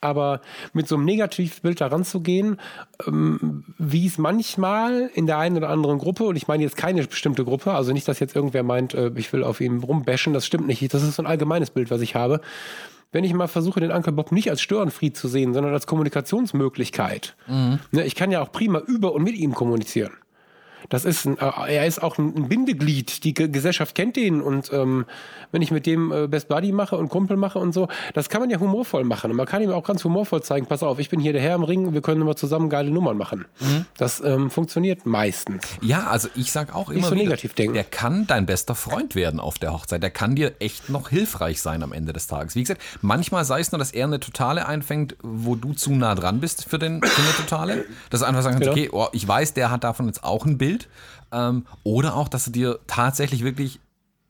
Aber mit so einem Negativbild da ranzugehen, ähm, wie es manchmal in der einen oder anderen Gruppe, und ich meine jetzt keine bestimmte Gruppe, also nicht, dass jetzt irgendwer meint, äh, ich will auf ihm rumbashen, das stimmt nicht. Das ist so ein allgemeines Bild, was ich habe. Wenn ich mal versuche, den Uncle Bob nicht als Störenfried zu sehen, sondern als Kommunikationsmöglichkeit. Ne, ich kann ja auch prima über und mit ihm kommunizieren. Das ist ein, äh, er ist auch ein Bindeglied. Die Ge- Gesellschaft kennt ihn und ähm, wenn ich mit dem äh, Best Buddy mache und Kumpel mache und so, das kann man ja humorvoll machen. Und man kann ihm auch ganz humorvoll zeigen, pass auf, ich bin hier der Herr im Ring, wir können immer zusammen geile Nummern machen. Das ähm, funktioniert meistens. Ja, also ich sag auch immer so wieder, negativ denken. der kann dein bester Freund werden auf der Hochzeit. Der kann dir echt noch hilfreich sein am Ende des Tages. Wie gesagt, manchmal sei es nur, dass er eine Totale einfängt, wo du zu nah dran bist für, den, für eine Totale. Dass du einfach sagen kannst, Genau. okay, oh, ich weiß, der hat davon jetzt auch ein Bild. Ähm, oder auch, dass er dir tatsächlich wirklich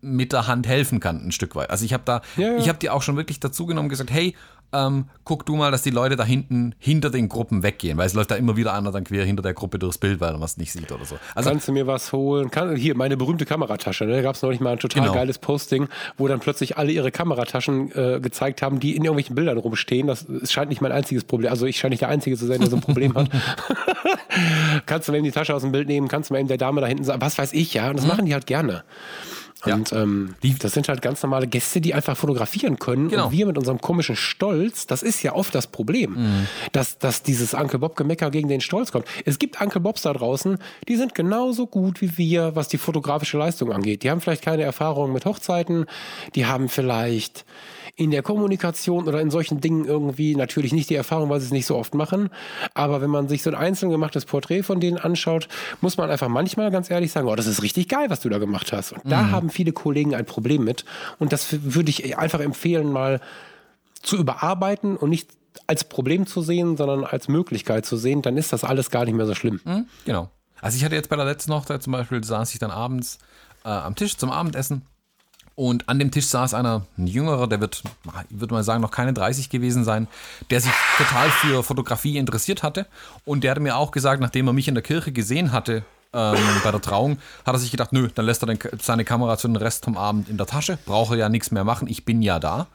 mit der Hand helfen kann, ein Stück weit. Also ich habe da, Ja, ja. ich habe dir auch schon wirklich dazu genommen gesagt, hey, ähm, guck du mal, dass die Leute da hinten hinter den Gruppen weggehen, weil es läuft da immer wieder einer dann quer hinter der Gruppe durchs Bild, weil er was nicht sieht oder so. Also Kannst du mir was holen? Kann, hier, meine berühmte Kameratasche. Ne? Da gab es neulich mal ein total Genau. geiles Posting, wo dann plötzlich alle ihre Kamerataschen äh, gezeigt haben, die in irgendwelchen Bildern rumstehen. Das es scheint nicht mein einziges Problem. Also ich scheine nicht der Einzige zu sein, der so ein Problem hat. kannst du mir eben die Tasche aus dem Bild nehmen, kannst du mir eben der Dame da hinten sagen, was weiß ich, ja. Und das machen die halt gerne. Mhm. Ja. Und ähm, das sind halt ganz normale Gäste, die einfach fotografieren können. Genau. Und wir mit unserem komischen Stolz, das ist ja oft das Problem, Mhm. dass, dass dieses Uncle Bob-Gemecker gegen den Stolz kommt. Es gibt Uncle Bobs da draußen, die sind genauso gut wie wir, was die fotografische Leistung angeht. Die haben vielleicht keine Erfahrung mit Hochzeiten, die haben vielleicht in der Kommunikation oder in solchen Dingen irgendwie natürlich nicht die Erfahrung, weil sie es nicht so oft machen. Aber wenn man sich so ein einzeln gemachtes Porträt von denen anschaut, muss man einfach manchmal ganz ehrlich sagen, oh, das ist richtig geil, was du da gemacht hast. Und da haben viele Kollegen ein Problem mit. Und das würde ich einfach empfehlen, mal zu überarbeiten und nicht als Problem zu sehen, sondern als Möglichkeit zu sehen, dann ist das alles gar nicht mehr so schlimm. Genau. Also ich hatte jetzt bei der letzten Hochzeit zum Beispiel, saß ich dann abends äh, am Tisch zum Abendessen und an dem Tisch saß einer, ein Jüngerer, der wird, ich würde mal sagen, noch keine 30 gewesen sein, der sich total für Fotografie interessiert hatte und der hatte mir auch gesagt, nachdem er mich in der Kirche gesehen hatte, ähm, bei der Trauung, hat er sich gedacht, nö, dann lässt er den, seine Kamera zu den Rest vom Abend in der Tasche, braucht er ja nichts mehr machen, ich bin ja da.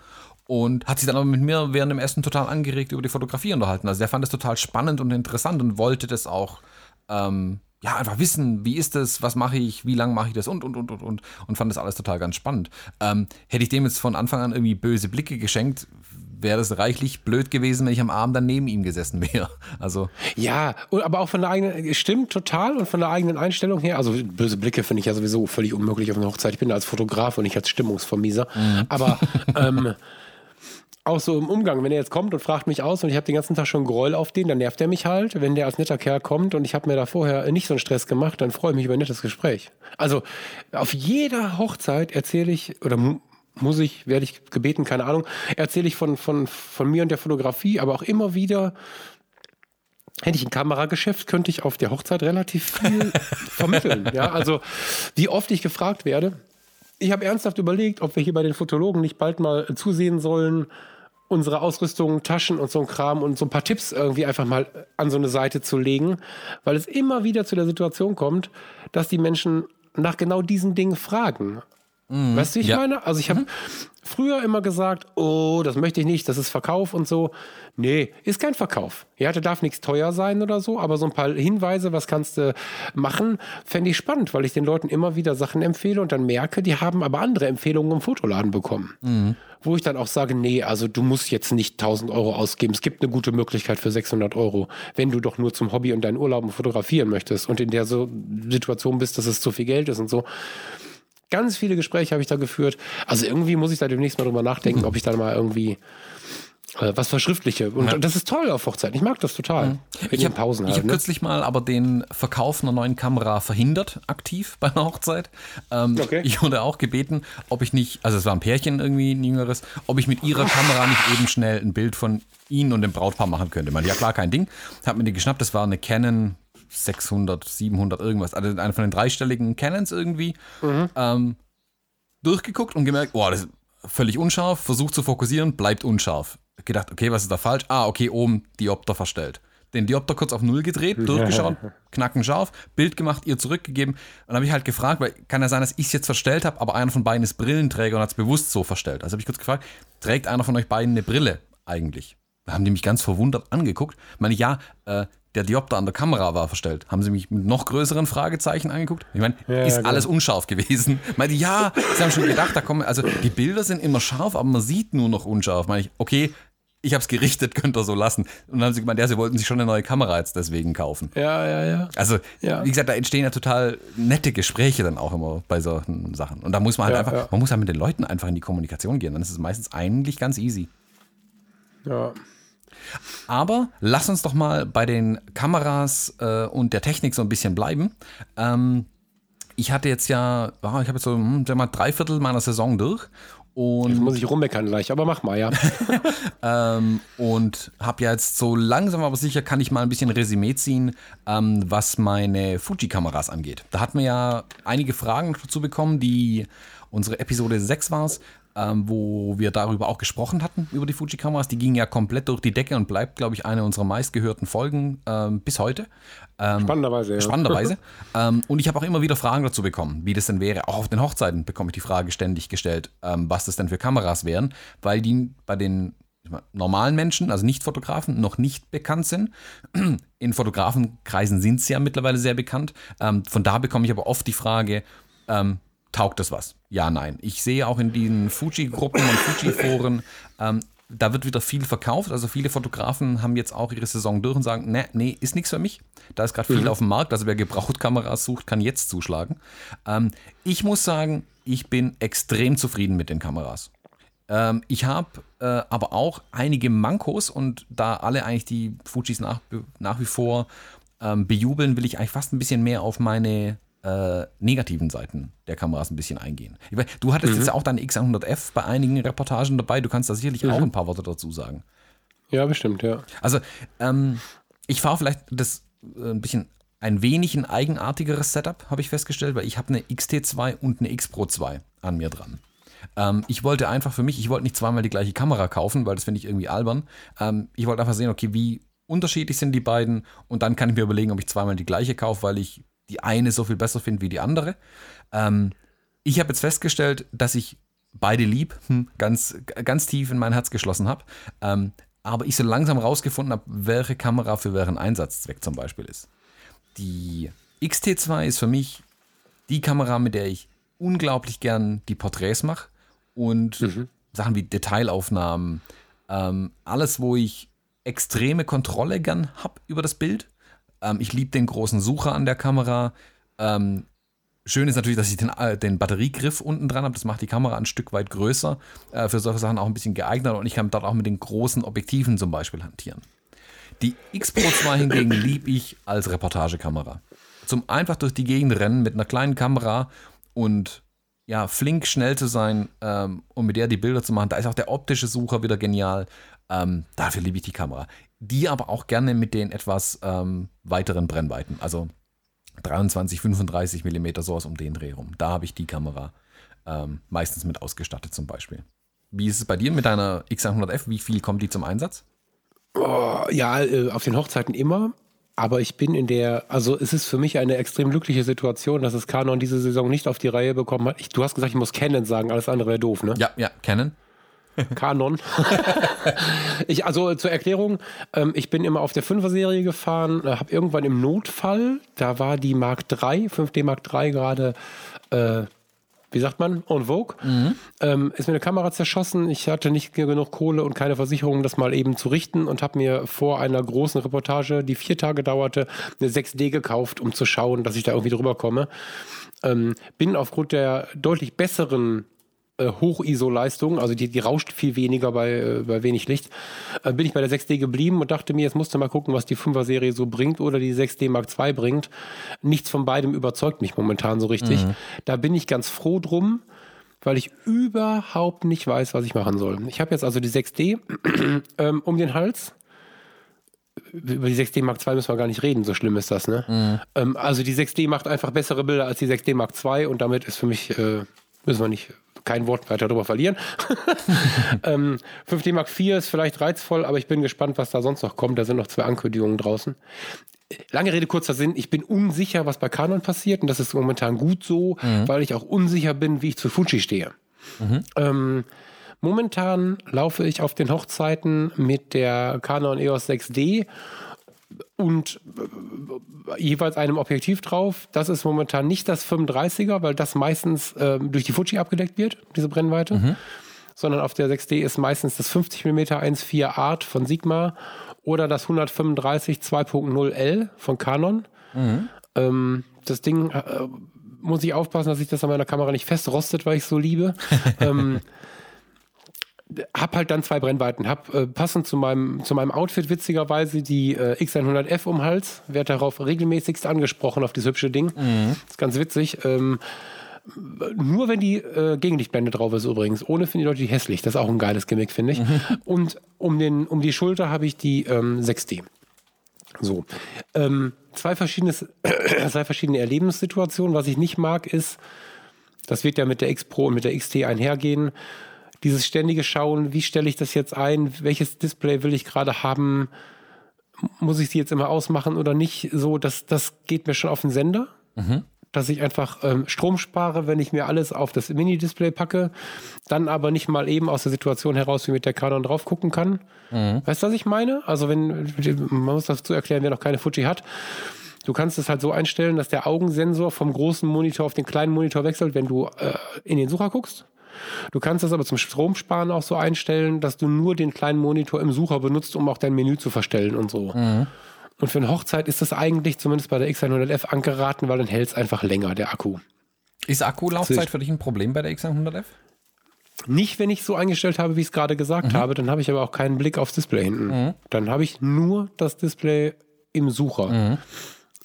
Und hat sich dann aber mit mir während dem Essen total angeregt über die Fotografie unterhalten. Also der fand es total spannend und interessant und wollte das auch ähm, ja, einfach wissen, wie ist das, was mache ich, wie lange mache ich das und, und, und, und, und, und fand das alles total ganz spannend. Ähm, hätte ich dem jetzt von Anfang an irgendwie böse Blicke geschenkt, wäre das reichlich blöd gewesen, wenn ich am Abend dann neben ihm gesessen wäre. Also, Ja, aber auch von der eigenen, stimmt total und von der eigenen Einstellung her. Also böse Blicke finde ich ja sowieso völlig unmöglich auf einer Hochzeit. Ich bin da als Fotograf und nicht als Stimmungsvermieser. Aber ähm, auch so im Umgang, wenn er jetzt kommt und fragt mich aus und ich habe den ganzen Tag schon Groll auf den, dann nervt er mich halt. Wenn der als netter Kerl kommt und ich habe mir da vorher nicht so einen Stress gemacht, dann freue ich mich über ein nettes Gespräch. Also auf jeder Hochzeit erzähle ich oder mu- muss ich, werde ich gebeten, keine Ahnung, erzähle ich von, von, von mir und der Fotografie, aber auch immer wieder hätte ich ein Kamerageschäft, könnte ich auf der Hochzeit relativ viel vermitteln. Ja, also wie oft ich gefragt werde. Ich habe ernsthaft überlegt, ob wir hier bei den Fotologen nicht bald mal zusehen sollen, unsere Ausrüstung, Taschen und so ein Kram und so ein paar Tipps irgendwie einfach mal an so eine Seite zu legen, weil es immer wieder zu der Situation kommt, dass die Menschen nach genau diesen Dingen fragen. Weißt du, wie ich Ja. meine? Also ich habe früher immer gesagt, oh, das möchte ich nicht, das ist Verkauf und so. Nee, ist kein Verkauf. Ja, da darf nichts teuer sein oder so, aber so ein paar Hinweise, was kannst du machen, fände ich spannend, weil ich den Leuten immer wieder Sachen empfehle und dann merke, die haben aber andere Empfehlungen im Fotoladen bekommen. Wo ich dann auch sage, nee, also du musst jetzt nicht 1000 Euro ausgeben. Es gibt eine gute Möglichkeit für 600 Euro, wenn du doch nur zum Hobby und deinen Urlauben fotografieren möchtest und in der so Situation bist, dass es zu viel Geld ist und so Ganz viele Gespräche habe ich da geführt. Also irgendwie muss ich da demnächst mal drüber nachdenken, ob ich da mal irgendwie äh, was verschriftliche. Und Ja. das ist toll auf Hochzeiten. Ich mag das total. In Ich habe Pausen ich halt, hab ne? kürzlich mal aber den Verkauf einer neuen Kamera verhindert, aktiv bei einer Hochzeit. Ähm, Okay. Ich wurde auch gebeten, ob ich nicht, also es war ein Pärchen irgendwie, ein jüngeres, ob ich mit ihrer Kamera nicht eben schnell ein Bild von ihnen und dem Brautpaar machen könnte. Ich meinte, ja klar, kein Ding. Hab mir die geschnappt, das war eine Canon 600, 700 irgendwas, also eine von den dreistelligen Canons irgendwie. Ähm, durchgeguckt und gemerkt, boah, das ist völlig unscharf, versucht zu fokussieren, bleibt unscharf. Gedacht, okay, was ist da falsch? Ah, okay, oben Diopter verstellt. Den Diopter kurz auf Null gedreht, durchgeschaut, knackenscharf, Bild gemacht, ihr zurückgegeben. Und dann habe ich halt gefragt, weil kann ja sein, dass ich es jetzt verstellt habe, aber einer von beiden ist Brillenträger und hat es bewusst so verstellt. Also habe ich kurz gefragt, trägt einer von euch beiden eine Brille eigentlich? Da haben die mich ganz verwundert angeguckt. Ich meine, ja, äh, der Diopter an der Kamera war verstellt. Haben sie mich mit noch größeren Fragezeichen angeguckt? Ich meine, Ja, ist genau. alles unscharf gewesen. Meinte, ja, sie haben schon gedacht, da kommen, also die Bilder sind immer scharf, aber man sieht nur noch unscharf. Meine ich, okay, ich habe es gerichtet, könnt ihr so lassen. Und dann haben sie gemeint, ja, sie wollten sich schon eine neue Kamera jetzt deswegen kaufen. Ja, ja, ja. Also, Ja. wie gesagt, da entstehen ja total nette Gespräche dann auch immer bei solchen Sachen. Und da muss man halt Ja, einfach, ja. man muss halt mit den Leuten einfach in die Kommunikation gehen. Dann ist es meistens eigentlich ganz easy. ja. Aber lass uns doch mal bei den Kameras äh, und der Technik so ein bisschen bleiben. Ähm, ich hatte jetzt ja, ah, ich habe jetzt so hm, mal, drei Viertel meiner Saison durch und Jetzt muss ich rummeckern gleich, aber mach mal, ja. ähm, und habe ja jetzt so langsam aber sicher kann ich mal ein bisschen Resümee ziehen, ähm, was meine Fuji-Kameras angeht. Da hatten wir ja einige Fragen dazu bekommen, die unsere Episode 6 war es, ähm, wo wir darüber auch gesprochen hatten, über die Fuji-Kameras. Die ging ja komplett durch die Decke und bleibt, glaube ich, eine unserer meistgehörten Folgen ähm, bis heute. Ähm, Spannenderweise, ja. Spannenderweise. ähm, und ich habe auch immer wieder Fragen dazu bekommen, wie das denn wäre. Auch auf den Hochzeiten bekomme ich die Frage ständig gestellt, ähm, was das denn für Kameras wären, weil die bei den normalen Menschen, also nicht Fotografen, noch nicht bekannt sind. In Fotografenkreisen sind sie ja mittlerweile sehr bekannt. Ähm, von da bekomme ich aber oft die Frage, ähm, taugt das was? Ja, nein. Ich sehe auch in den Fuji-Gruppen und Fuji-Foren, ähm, da wird wieder viel verkauft. Also viele Fotografen haben jetzt auch ihre Saison durch und sagen, ne, nee, ist nichts für mich. Da ist gerade viel auf dem Markt. Also wer Gebrauchtkameras sucht, kann jetzt zuschlagen. Ähm, ich muss sagen, ich bin extrem zufrieden mit den Kameras. Ähm, ich habe äh, aber auch einige Mankos und da alle eigentlich die Fujis nach, nach wie vor ähm, bejubeln, will ich eigentlich fast ein bisschen mehr auf meine äh, negativen Seiten der Kameras ein bisschen eingehen. Weiß, du hattest jetzt ja auch deine X100F bei einigen Reportagen dabei. Du kannst da sicherlich auch ein paar Worte dazu sagen. Ja, bestimmt, ja. Also, ähm, ich fahre vielleicht das äh, ein bisschen ein wenig ein eigenartigeres Setup, habe ich festgestellt, weil ich habe eine XT2 und eine X Pro 2 an mir dran. Ähm, ich wollte einfach für mich, ich wollte nicht zweimal die gleiche Kamera kaufen, weil das finde ich irgendwie albern. Ähm, ich wollte einfach sehen, okay, wie unterschiedlich sind die beiden und dann kann ich mir überlegen, ob ich zweimal die gleiche kaufe, weil ich die eine so viel besser finde wie die andere. Ähm, ich habe jetzt festgestellt, dass ich beide lieb, hm, ganz, ganz tief in mein Herz geschlossen habe. Ähm, aber ich so langsam rausgefunden habe, welche Kamera für welchen Einsatzzweck zum Beispiel ist. Die XT2 ist für mich die Kamera, mit der ich unglaublich gern die Porträts mache und Sachen wie Detailaufnahmen, ähm, alles, wo ich extreme Kontrolle gern habe über das Bild. Ähm, ich liebe den großen Sucher an der Kamera. Ähm, schön ist natürlich, dass ich den, äh, den Batteriegriff unten dran habe. Das macht die Kamera ein Stück weit größer. Äh, für solche Sachen auch ein bisschen geeignet und ich kann dort auch mit den großen Objektiven zum Beispiel hantieren. Die X Pro 2 hingegen liebe ich als Reportagekamera. Zum einfach durch die Gegend rennen mit einer kleinen Kamera und ja, flink schnell zu sein ähm, und mit der die Bilder zu machen. Da ist auch der optische Sucher wieder genial. Ähm, dafür liebe ich die Kamera. Die aber auch gerne mit den etwas ähm, weiteren Brennweiten. Also 23, 35 Millimeter, sowas um den Dreh rum. Da habe ich die Kamera ähm, meistens mit ausgestattet zum Beispiel. Wie ist es bei dir mit deiner X100F? Wie viel kommt die zum Einsatz? Oh, ja, äh, auf den Hochzeiten immer. Aber ich bin in der, also es ist für mich eine extrem glückliche Situation, dass es Canon diese Saison nicht auf die Reihe bekommen hat. Ich, du hast gesagt, ich muss Canon sagen, alles andere wäre doof, ne? Ja, ja, Canon. Canon. ich, also zur Erklärung, ähm, ich bin immer auf der 5er-Serie gefahren, äh, habe irgendwann im Notfall, da war die Mark III, 5D Mark III gerade äh, wie sagt man, en vogue. Ähm, ist mir eine Kamera zerschossen. Ich hatte nicht genug Kohle und keine Versicherung, das mal eben zu richten und habe mir vor einer großen Reportage, die vier Tage dauerte, eine 6D gekauft, um zu schauen, dass ich da irgendwie drüber komme. Ähm, bin aufgrund der deutlich besseren äh, Hoch-ISO-Leistung, also die, die rauscht viel weniger bei, äh, bei wenig Licht, äh, bin ich bei der 6D geblieben und dachte mir, jetzt musst du mal gucken, was die 5er-Serie so bringt oder die 6D Mark II bringt. Nichts von beidem überzeugt mich momentan so richtig. Da bin ich ganz froh drum, weil ich überhaupt nicht weiß, was ich machen soll. Ich habe jetzt also die 6D ähm, um den Hals. Über die 6D Mark II müssen wir gar nicht reden, so schlimm ist das, ne? Ähm, also die 6D macht einfach bessere Bilder als die 6D Mark II und damit ist für mich, äh, müssen wir nicht kein Wort weiter darüber verlieren. ähm, 5D Mark IV ist vielleicht reizvoll, aber ich bin gespannt, was da sonst noch kommt. Da sind noch zwei Ankündigungen draußen. Lange Rede, kurzer Sinn. Ich bin unsicher, was bei Canon passiert und das ist momentan gut so, weil ich auch unsicher bin, wie ich zu Fuji stehe. Ähm, momentan laufe ich auf den Hochzeiten mit der Canon EOS 6D und äh, jeweils einem Objektiv drauf. Das ist momentan nicht das 35er, weil das meistens ähm, durch die Fuji abgedeckt wird, diese Brennweite. Sondern auf der 6D ist meistens das 50 mm 1.4 Art von Sigma oder das 135 2.0 L von Canon. Ähm, das Ding äh, muss ich aufpassen, dass ich das an meiner Kamera nicht festrostet, weil ich es so liebe. ähm, hab halt dann zwei Brennweiten. Hab äh, passend zu meinem, zu meinem Outfit witzigerweise die äh, X100F um Hals. Werd darauf regelmäßigst angesprochen, auf dieses hübsche Ding. Das ist ganz witzig. Ähm, nur wenn die äh, Gegenlichtblende drauf ist übrigens. Ohne finden die Leute die hässlich. Das ist auch ein geiles Gimmick, finde ich. Und um, den, um die Schulter habe ich die ähm, 6D. So. Ähm, zwei, verschiedenes, zwei verschiedene Erlebenssituationen. Was ich nicht mag, ist, das wird ja mit der X Pro und mit der XT einhergehen. Dieses ständige Schauen, wie stelle ich das jetzt ein? Welches Display will ich gerade haben? Muss ich sie jetzt immer ausmachen oder nicht? So, das, das geht mir schon auf den Sender. Dass ich einfach ähm, Strom spare, wenn ich mir alles auf das Mini-Display packe, dann aber nicht mal eben aus der Situation heraus wie mit der Canon drauf gucken kann. Weißt du, was ich meine? Also, wenn, man muss dazu erklären, wer noch keine Fuji hat. Du kannst es halt so einstellen, dass der Augensensor vom großen Monitor auf den kleinen Monitor wechselt, wenn du äh, in den Sucher guckst. Du kannst das aber zum Stromsparen auch so einstellen, dass du nur den kleinen Monitor im Sucher benutzt, um auch dein Menü zu verstellen und so. Und für eine Hochzeit ist das eigentlich zumindest bei der X100F angeraten, weil dann hält es einfach länger, der Akku. Ist Akkulaufzeit für dich ein Problem bei der X100F? Nicht, wenn ich so eingestellt habe, wie ich es gerade gesagt habe, dann habe ich aber auch keinen Blick aufs Display hinten. Dann habe ich nur das Display im Sucher.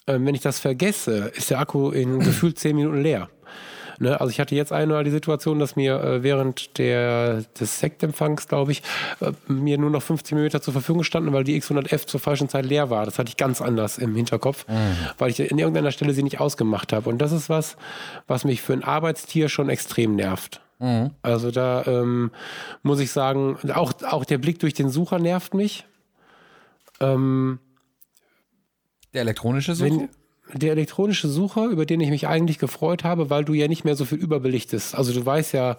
Ähm, wenn ich das vergesse, ist der Akku in gefühlt 10 Minuten leer. Ne? Also ich hatte jetzt einmal die Situation, dass mir äh, während der, des Sektempfangs, glaube ich, äh, mir nur noch 50 mm zur Verfügung standen, weil die X100F zur falschen Zeit leer war. Das hatte ich ganz anders im Hinterkopf, weil ich in irgendeiner Stelle sie nicht ausgemacht habe. Und das ist was, was mich für ein Arbeitstier schon extrem nervt. Also da ähm, muss ich sagen, auch, auch der Blick durch den Sucher nervt mich. Ähm, Der elektronische Sucher? Der elektronische Sucher, über den ich mich eigentlich gefreut habe, weil du ja nicht mehr so viel überbelichtest. Also du weißt ja,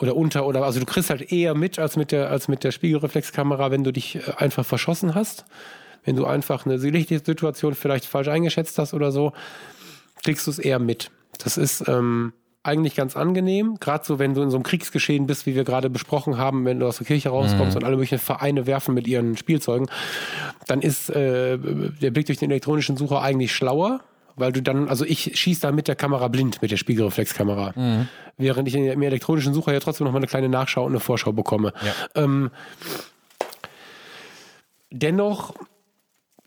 oder unter, oder also du kriegst halt eher mit als mit der, als mit der Spiegelreflexkamera, wenn du dich äh, einfach verschossen hast. Wenn du einfach eine Lichtsituation vielleicht falsch eingeschätzt hast oder so, kriegst du es eher mit. Das ist ähm, eigentlich ganz angenehm, gerade so, wenn du in so einem Kriegsgeschehen bist, wie wir gerade besprochen haben, wenn du aus der Kirche rauskommst und alle möglichen Vereine werfen mit ihren Spielzeugen, dann ist äh, der Blick durch den elektronischen Sucher eigentlich schlauer, weil du dann, also ich schieße da mit der Kamera blind, mit der Spiegelreflexkamera, während ich in- im elektronischen Sucher ja trotzdem noch mal eine kleine Nachschau und eine Vorschau bekomme. Ja. Ähm, dennoch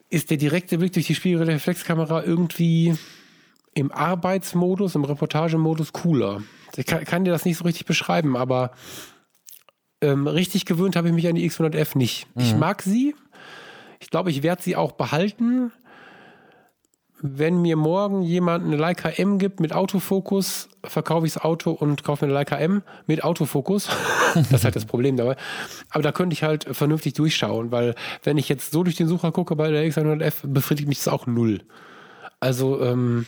ist der direkte Blick durch die Spiegelreflexkamera irgendwie im Arbeitsmodus, im Reportagemodus cooler. Ich kann, kann dir das nicht so richtig beschreiben, aber ähm, richtig gewöhnt habe ich mich an die X100F nicht. Ich mag sie. Ich glaube, ich werde sie auch behalten. Wenn mir morgen jemand eine Leica M gibt mit Autofokus, verkaufe ich das Auto und kaufe mir eine Leica M mit Autofokus. das ist halt das Problem dabei. Aber da könnte ich halt vernünftig durchschauen, weil wenn ich jetzt so durch den Sucher gucke bei der X100F, befriedigt mich das auch null. Also, ähm,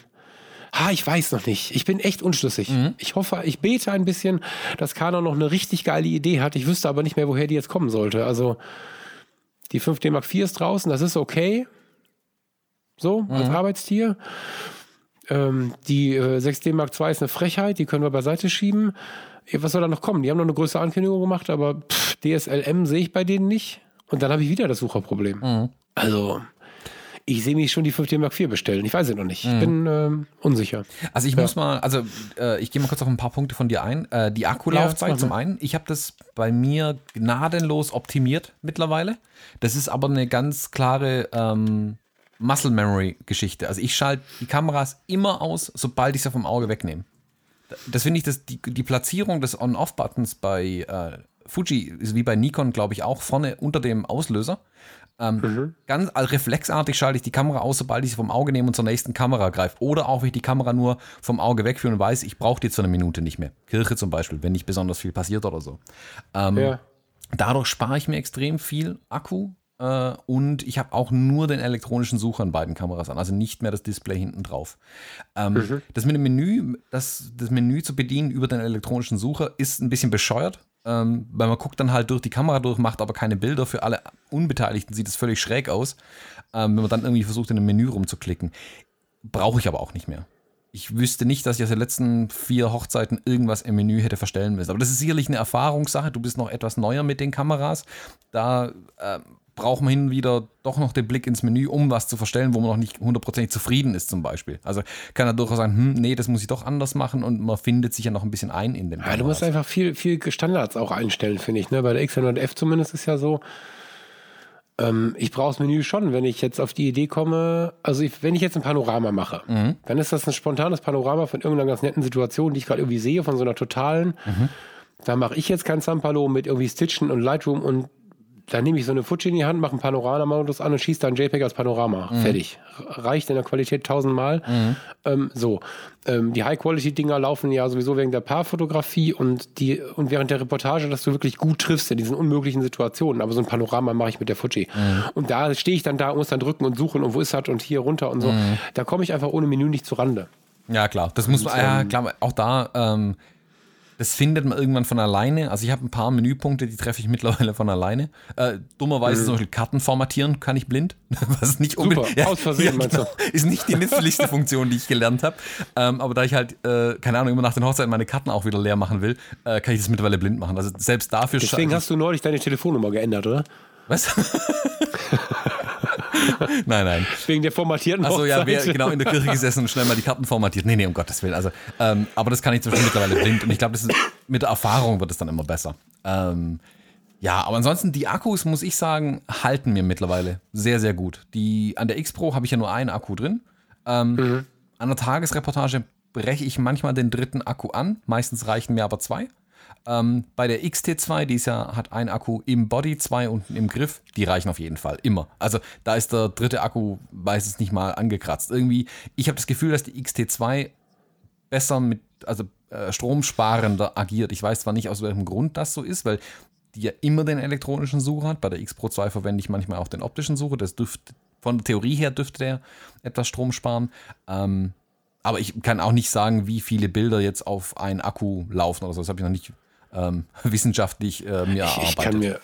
ha, ich weiß noch nicht. Ich bin echt unschlüssig. Ich hoffe, ich bete ein bisschen, dass Canon noch eine richtig geile Idee hat. Ich wüsste aber nicht mehr, woher die jetzt kommen sollte. Also, die 5D Mark IV ist draußen, das ist okay. So, als Arbeitstier. Ähm, die äh, 6D Mark II ist eine Frechheit, die können wir beiseite schieben. Was soll da noch kommen? Die haben noch eine größere Ankündigung gemacht, aber pff, DSLM sehe ich bei denen nicht. Und dann habe ich wieder das Sucherproblem. Mhm. Also, ich sehe mich schon die 5D Mark IV bestellen. Ich weiß es noch nicht. Ich mhm. bin ähm, unsicher. Also ich ja. muss mal, also äh, ich gehe mal kurz auf ein paar Punkte von dir ein. Äh, die Akkulaufzeit ja, zum einen. Ich habe das bei mir gnadenlos optimiert mittlerweile. Das ist aber eine ganz klare ähm, Muscle Memory Geschichte. Also ich schalte die Kameras immer aus, sobald ich sie vom Auge wegnehme. Das finde ich, dass die, die Platzierung des On-Off-Buttons bei äh, Fuji ist wie bei Nikon, glaube ich, auch vorne unter dem Auslöser. Ähm, mhm. Ganz reflexartig schalte ich die Kamera aus, sobald ich sie vom Auge nehme und zur nächsten Kamera greife. Oder auch, wenn ich die Kamera nur vom Auge wegführe und weiß, ich brauche die jetzt für eine Minute nicht mehr. Kirche zum Beispiel, wenn nicht besonders viel passiert oder so. Ähm, ja. Dadurch spare ich mir extrem viel Akku äh, und ich habe auch nur den elektronischen Sucher an beiden Kameras an, also nicht mehr das Display hinten drauf. Ähm, mhm. Das mit dem Menü, das, das Menü zu bedienen über den elektronischen Sucher ist ein bisschen bescheuert, ähm, weil man guckt dann halt durch die Kamera durch, macht aber keine Bilder. Für alle Unbeteiligten sieht es völlig schräg aus, ähm, wenn man dann irgendwie versucht, in einem Menü rumzuklicken. Brauche ich aber auch nicht mehr. Ich wüsste nicht, dass ich aus den letzten vier Hochzeiten irgendwas im Menü hätte verstellen müssen. Aber das ist sicherlich eine Erfahrungssache. Du bist noch etwas neuer mit den Kameras. Da äh, braucht man hin und wieder doch noch den Blick ins Menü, um was zu verstellen, wo man noch nicht hundertprozentig zufrieden ist, zum Beispiel. Also kann er durchaus sagen, hm, nee, das muss ich doch anders machen und man findet sich ja noch ein bisschen ein in dem. Ja, du musst einfach viel, viel Standards auch einstellen, finde ich. Ne? Bei der X100F zumindest ist ja so, ähm, ich brauche das Menü schon, wenn ich jetzt auf die Idee komme, also ich, wenn ich jetzt ein Panorama mache, mhm. dann ist das ein spontanes Panorama von irgendeiner ganz netten Situation, die ich gerade irgendwie sehe, von so einer totalen. Mhm. Da mache ich jetzt kein Zampalo mit irgendwie Stitchen und Lightroom und dann nehme ich so eine Fuji in die Hand, mache einen Panorama-Modus an und schieße dann JPEG als Panorama. Mhm. Fertig. Reicht in der Qualität tausendmal. Mhm. Ähm, so. Ähm, die High-Quality-Dinger laufen ja sowieso wegen der Paarfotografie und, die, und während der Reportage, dass du wirklich gut triffst in diesen unmöglichen Situationen. Aber so ein Panorama mache ich mit der Fuji. Mhm. Und da stehe ich dann da, muss dann drücken und suchen und wo ist das und hier runter und so. Mhm. Da komme ich einfach ohne Menü nicht zu Rande. Ja, klar. Das muss man, ja, ähm, klar, auch da, ähm, das findet man irgendwann von alleine. Also ich habe ein paar Menüpunkte, die treffe ich mittlerweile von alleine. Äh, dummerweise mhm. zum Beispiel Karten formatieren kann ich blind. Was nicht unbedingt. Ja, aus Versehen ja, genau, Ist nicht die nützlichste Funktion, die ich gelernt habe. Ähm, aber da ich halt, äh, keine Ahnung, immer nach den Hochzeiten meine Karten auch wieder leer machen will, äh, kann ich das mittlerweile blind machen. Also selbst dafür Deswegen hast du neulich deine Telefonnummer geändert, oder? Was? nein, nein. Wegen der formatierten Also ja, wer genau in der Kirche gesessen und schnell mal die Karten formatiert. Nee, nee, um Gottes Willen. Also, ähm, aber das kann ich zum Beispiel mittlerweile blind und ich glaube, mit der Erfahrung wird es dann immer besser. Ähm, ja, aber ansonsten die Akkus, muss ich sagen, halten mir mittlerweile sehr, sehr gut. Die, an der X Pro habe ich ja nur einen Akku drin. Ähm, mhm. An der Tagesreportage breche ich manchmal den dritten Akku an. Meistens reichen mir aber zwei. Ähm, bei der XT2, die ist ja, hat ein Akku im Body, zwei unten im Griff, die reichen auf jeden Fall, immer. Also da ist der dritte Akku meistens nicht mal angekratzt. Irgendwie, ich habe das Gefühl, dass die XT2 besser mit, also äh, stromsparender agiert. Ich weiß zwar nicht, aus welchem Grund das so ist, weil die ja immer den elektronischen Sucher hat. Bei der X Pro 2 verwende ich manchmal auch den optischen Sucher. Das dürfte, von der Theorie her dürfte der etwas Strom sparen. Ähm, aber ich kann auch nicht sagen, wie viele Bilder jetzt auf einen Akku laufen oder so. Das habe ich noch nicht ähm, wissenschaftlich äh, mir erarbeitet. Ich kann mir,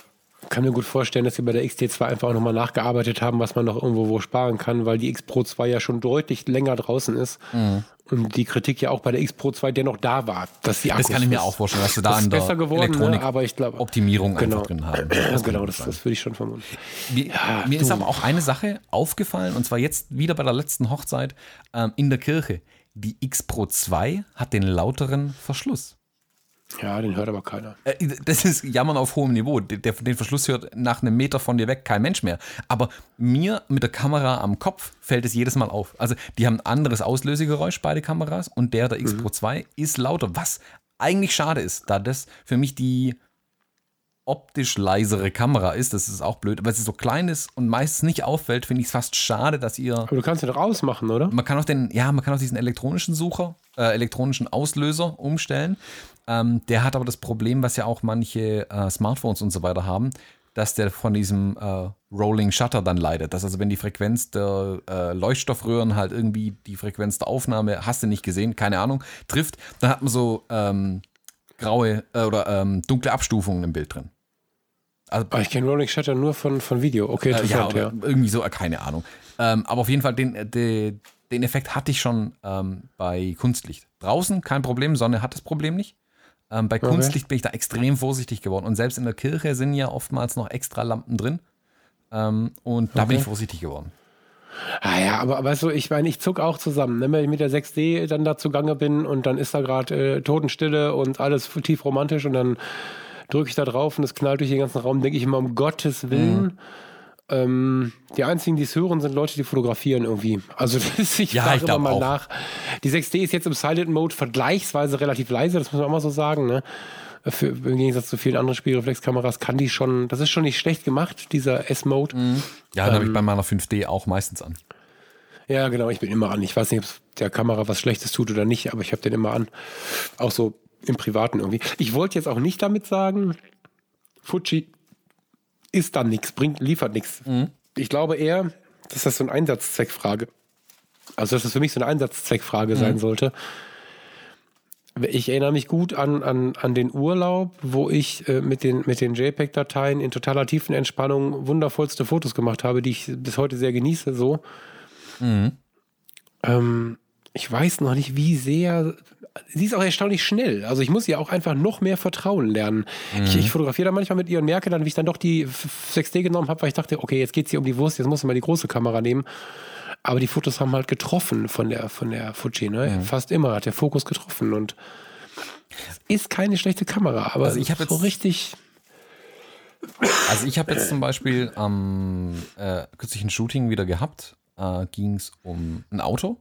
kann mir gut vorstellen, dass sie bei der XT2 einfach auch nochmal nachgearbeitet haben, was man noch irgendwo wo sparen kann, weil die X Pro 2 ja schon deutlich länger draußen ist. Mhm. Und die Kritik ja auch bei der X Pro 2 dennoch da war, dass die Akkus Das kann ich mir auch vorstellen, dass sie da an der geworden, Elektronik ne? aber ich glaube, Optimierung genau, einfach drin haben. Das genau, das, das, würde ich schon vermuten. Mir, ja, mir ist aber auch eine Sache aufgefallen, und zwar jetzt wieder bei der letzten Hochzeit ähm, in der Kirche. Die X Pro 2 hat den lauteren Verschluss. Ja, den hört aber keiner. Äh, das ist Jammern auf hohem Niveau. Den Verschluss hört nach einem Meter von dir weg kein Mensch mehr. Aber mir mit der Kamera am Kopf fällt es jedes Mal auf. Also, die haben ein anderes Auslösegeräusch, beide Kameras, und der der X Pro 2 ist lauter, was eigentlich schade ist, da das für mich die optisch leisere Kamera ist. Das ist auch blöd, weil sie so klein ist und meistens nicht auffällt, finde ich es fast schade, dass ihr. Aber du kannst ja doch ausmachen, oder? Man kann auch den, ja, man kann auch diesen elektronischen Sucher, äh, elektronischen Auslöser umstellen. Ähm, der hat aber das Problem, was ja auch manche äh, Smartphones und so weiter haben, dass der von diesem äh, Rolling Shutter dann leidet. Dass also, wenn die Frequenz der äh, Leuchtstoffröhren halt irgendwie die Frequenz der Aufnahme, hast du nicht gesehen, keine Ahnung, trifft, dann hat man so ähm, graue äh, oder ähm, dunkle Abstufungen im Bild drin. Also, oh, ich kenne Rolling Shutter nur von, von Video. Okay, interessant, äh, ja, ja. Irgendwie so, äh, keine Ahnung. Ähm, aber auf jeden Fall, den, den, den Effekt hatte ich schon ähm, bei Kunstlicht. Draußen kein Problem, Sonne hat das Problem nicht. Ähm, bei Okay. Kunstlicht bin ich da extrem vorsichtig geworden. Und selbst in der Kirche sind ja oftmals noch extra Lampen drin. Ähm, und da bin Okay. ich vorsichtig geworden. Ah ja, aber weißt du, ich meine, ich zuck auch zusammen. Ne? Wenn ich mit der 6D dann da zugange bin und dann ist da gerade äh, Totenstille und alles tief romantisch und dann drücke ich da drauf und es knallt durch den ganzen Raum, denke ich immer, um Gottes Willen. Mhm. Ähm, die einzigen, die es hören, sind Leute, die fotografieren irgendwie. Also das ich Ja, frage immer mal auch. nach. Die 6D ist jetzt im Silent Mode vergleichsweise relativ leise, das muss man auch mal so sagen. Ne? Für, Im Gegensatz zu vielen anderen Spiegelreflexkameras kann die schon, das ist schon nicht schlecht gemacht, dieser S-Mode. Ja, den habe Ähm. ich bei meiner 5D auch meistens an. Ja, genau, ich bin immer an. Ich weiß nicht, ob es der Kamera was Schlechtes tut oder nicht, aber ich habe den immer an. Auch so im Privaten irgendwie. Ich wollte jetzt auch nicht damit sagen, Fuji ist dann nichts, bringt, liefert nichts. Ich glaube eher, dass das so eine Einsatzzweckfrage, also dass das für mich so eine Einsatzzweckfrage sein sollte. Ich erinnere mich gut an, an, an den Urlaub, wo ich äh, mit den, mit den JPEG-Dateien in totaler tiefen Entspannung wundervollste Fotos gemacht habe, die ich bis heute sehr genieße. So. Ähm, ich weiß noch nicht, wie sehr. Sie ist auch erstaunlich schnell. Also ich muss ihr auch einfach noch mehr vertrauen lernen. Ich, ich fotografiere da manchmal mit ihr und merke dann, wie ich dann doch die F- 6D genommen habe, weil ich dachte, okay, jetzt geht es hier um die Wurst, jetzt muss ich mal die große Kamera nehmen. Aber die Fotos haben halt getroffen von der, von der Fuji, ne? Fast immer hat der Fokus getroffen und ist keine schlechte Kamera, aber Also ich hab so richtig. Also ich habe jetzt zum Beispiel am äh, kürzlichen Shooting wieder gehabt, äh, ging es um ein Auto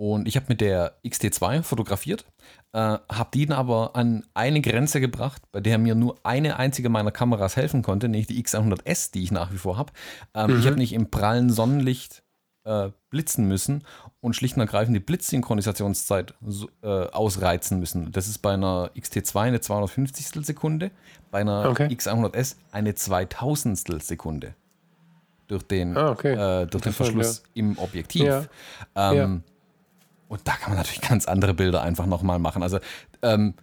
und ich habe mit der XT2 fotografiert, äh, habe die dann aber an eine Grenze gebracht, bei der mir nur eine einzige meiner Kameras helfen konnte, nämlich die X100S, die ich nach wie vor habe. Ähm, Ich habe nicht im prallen Sonnenlicht äh, blitzen müssen und schlicht und ergreifend die Blitzsynchronisationszeit so, äh, ausreizen müssen. Das ist bei einer XT2 eine 250 Sekunde, bei einer Okay. X100S eine 2000 Sekunde. Durch den, Ah, okay. äh, durch den Verschluss im Objektiv. Ja. Ähm, Ja. Und da kann man natürlich ganz andere Bilder einfach nochmal machen. Also ähm,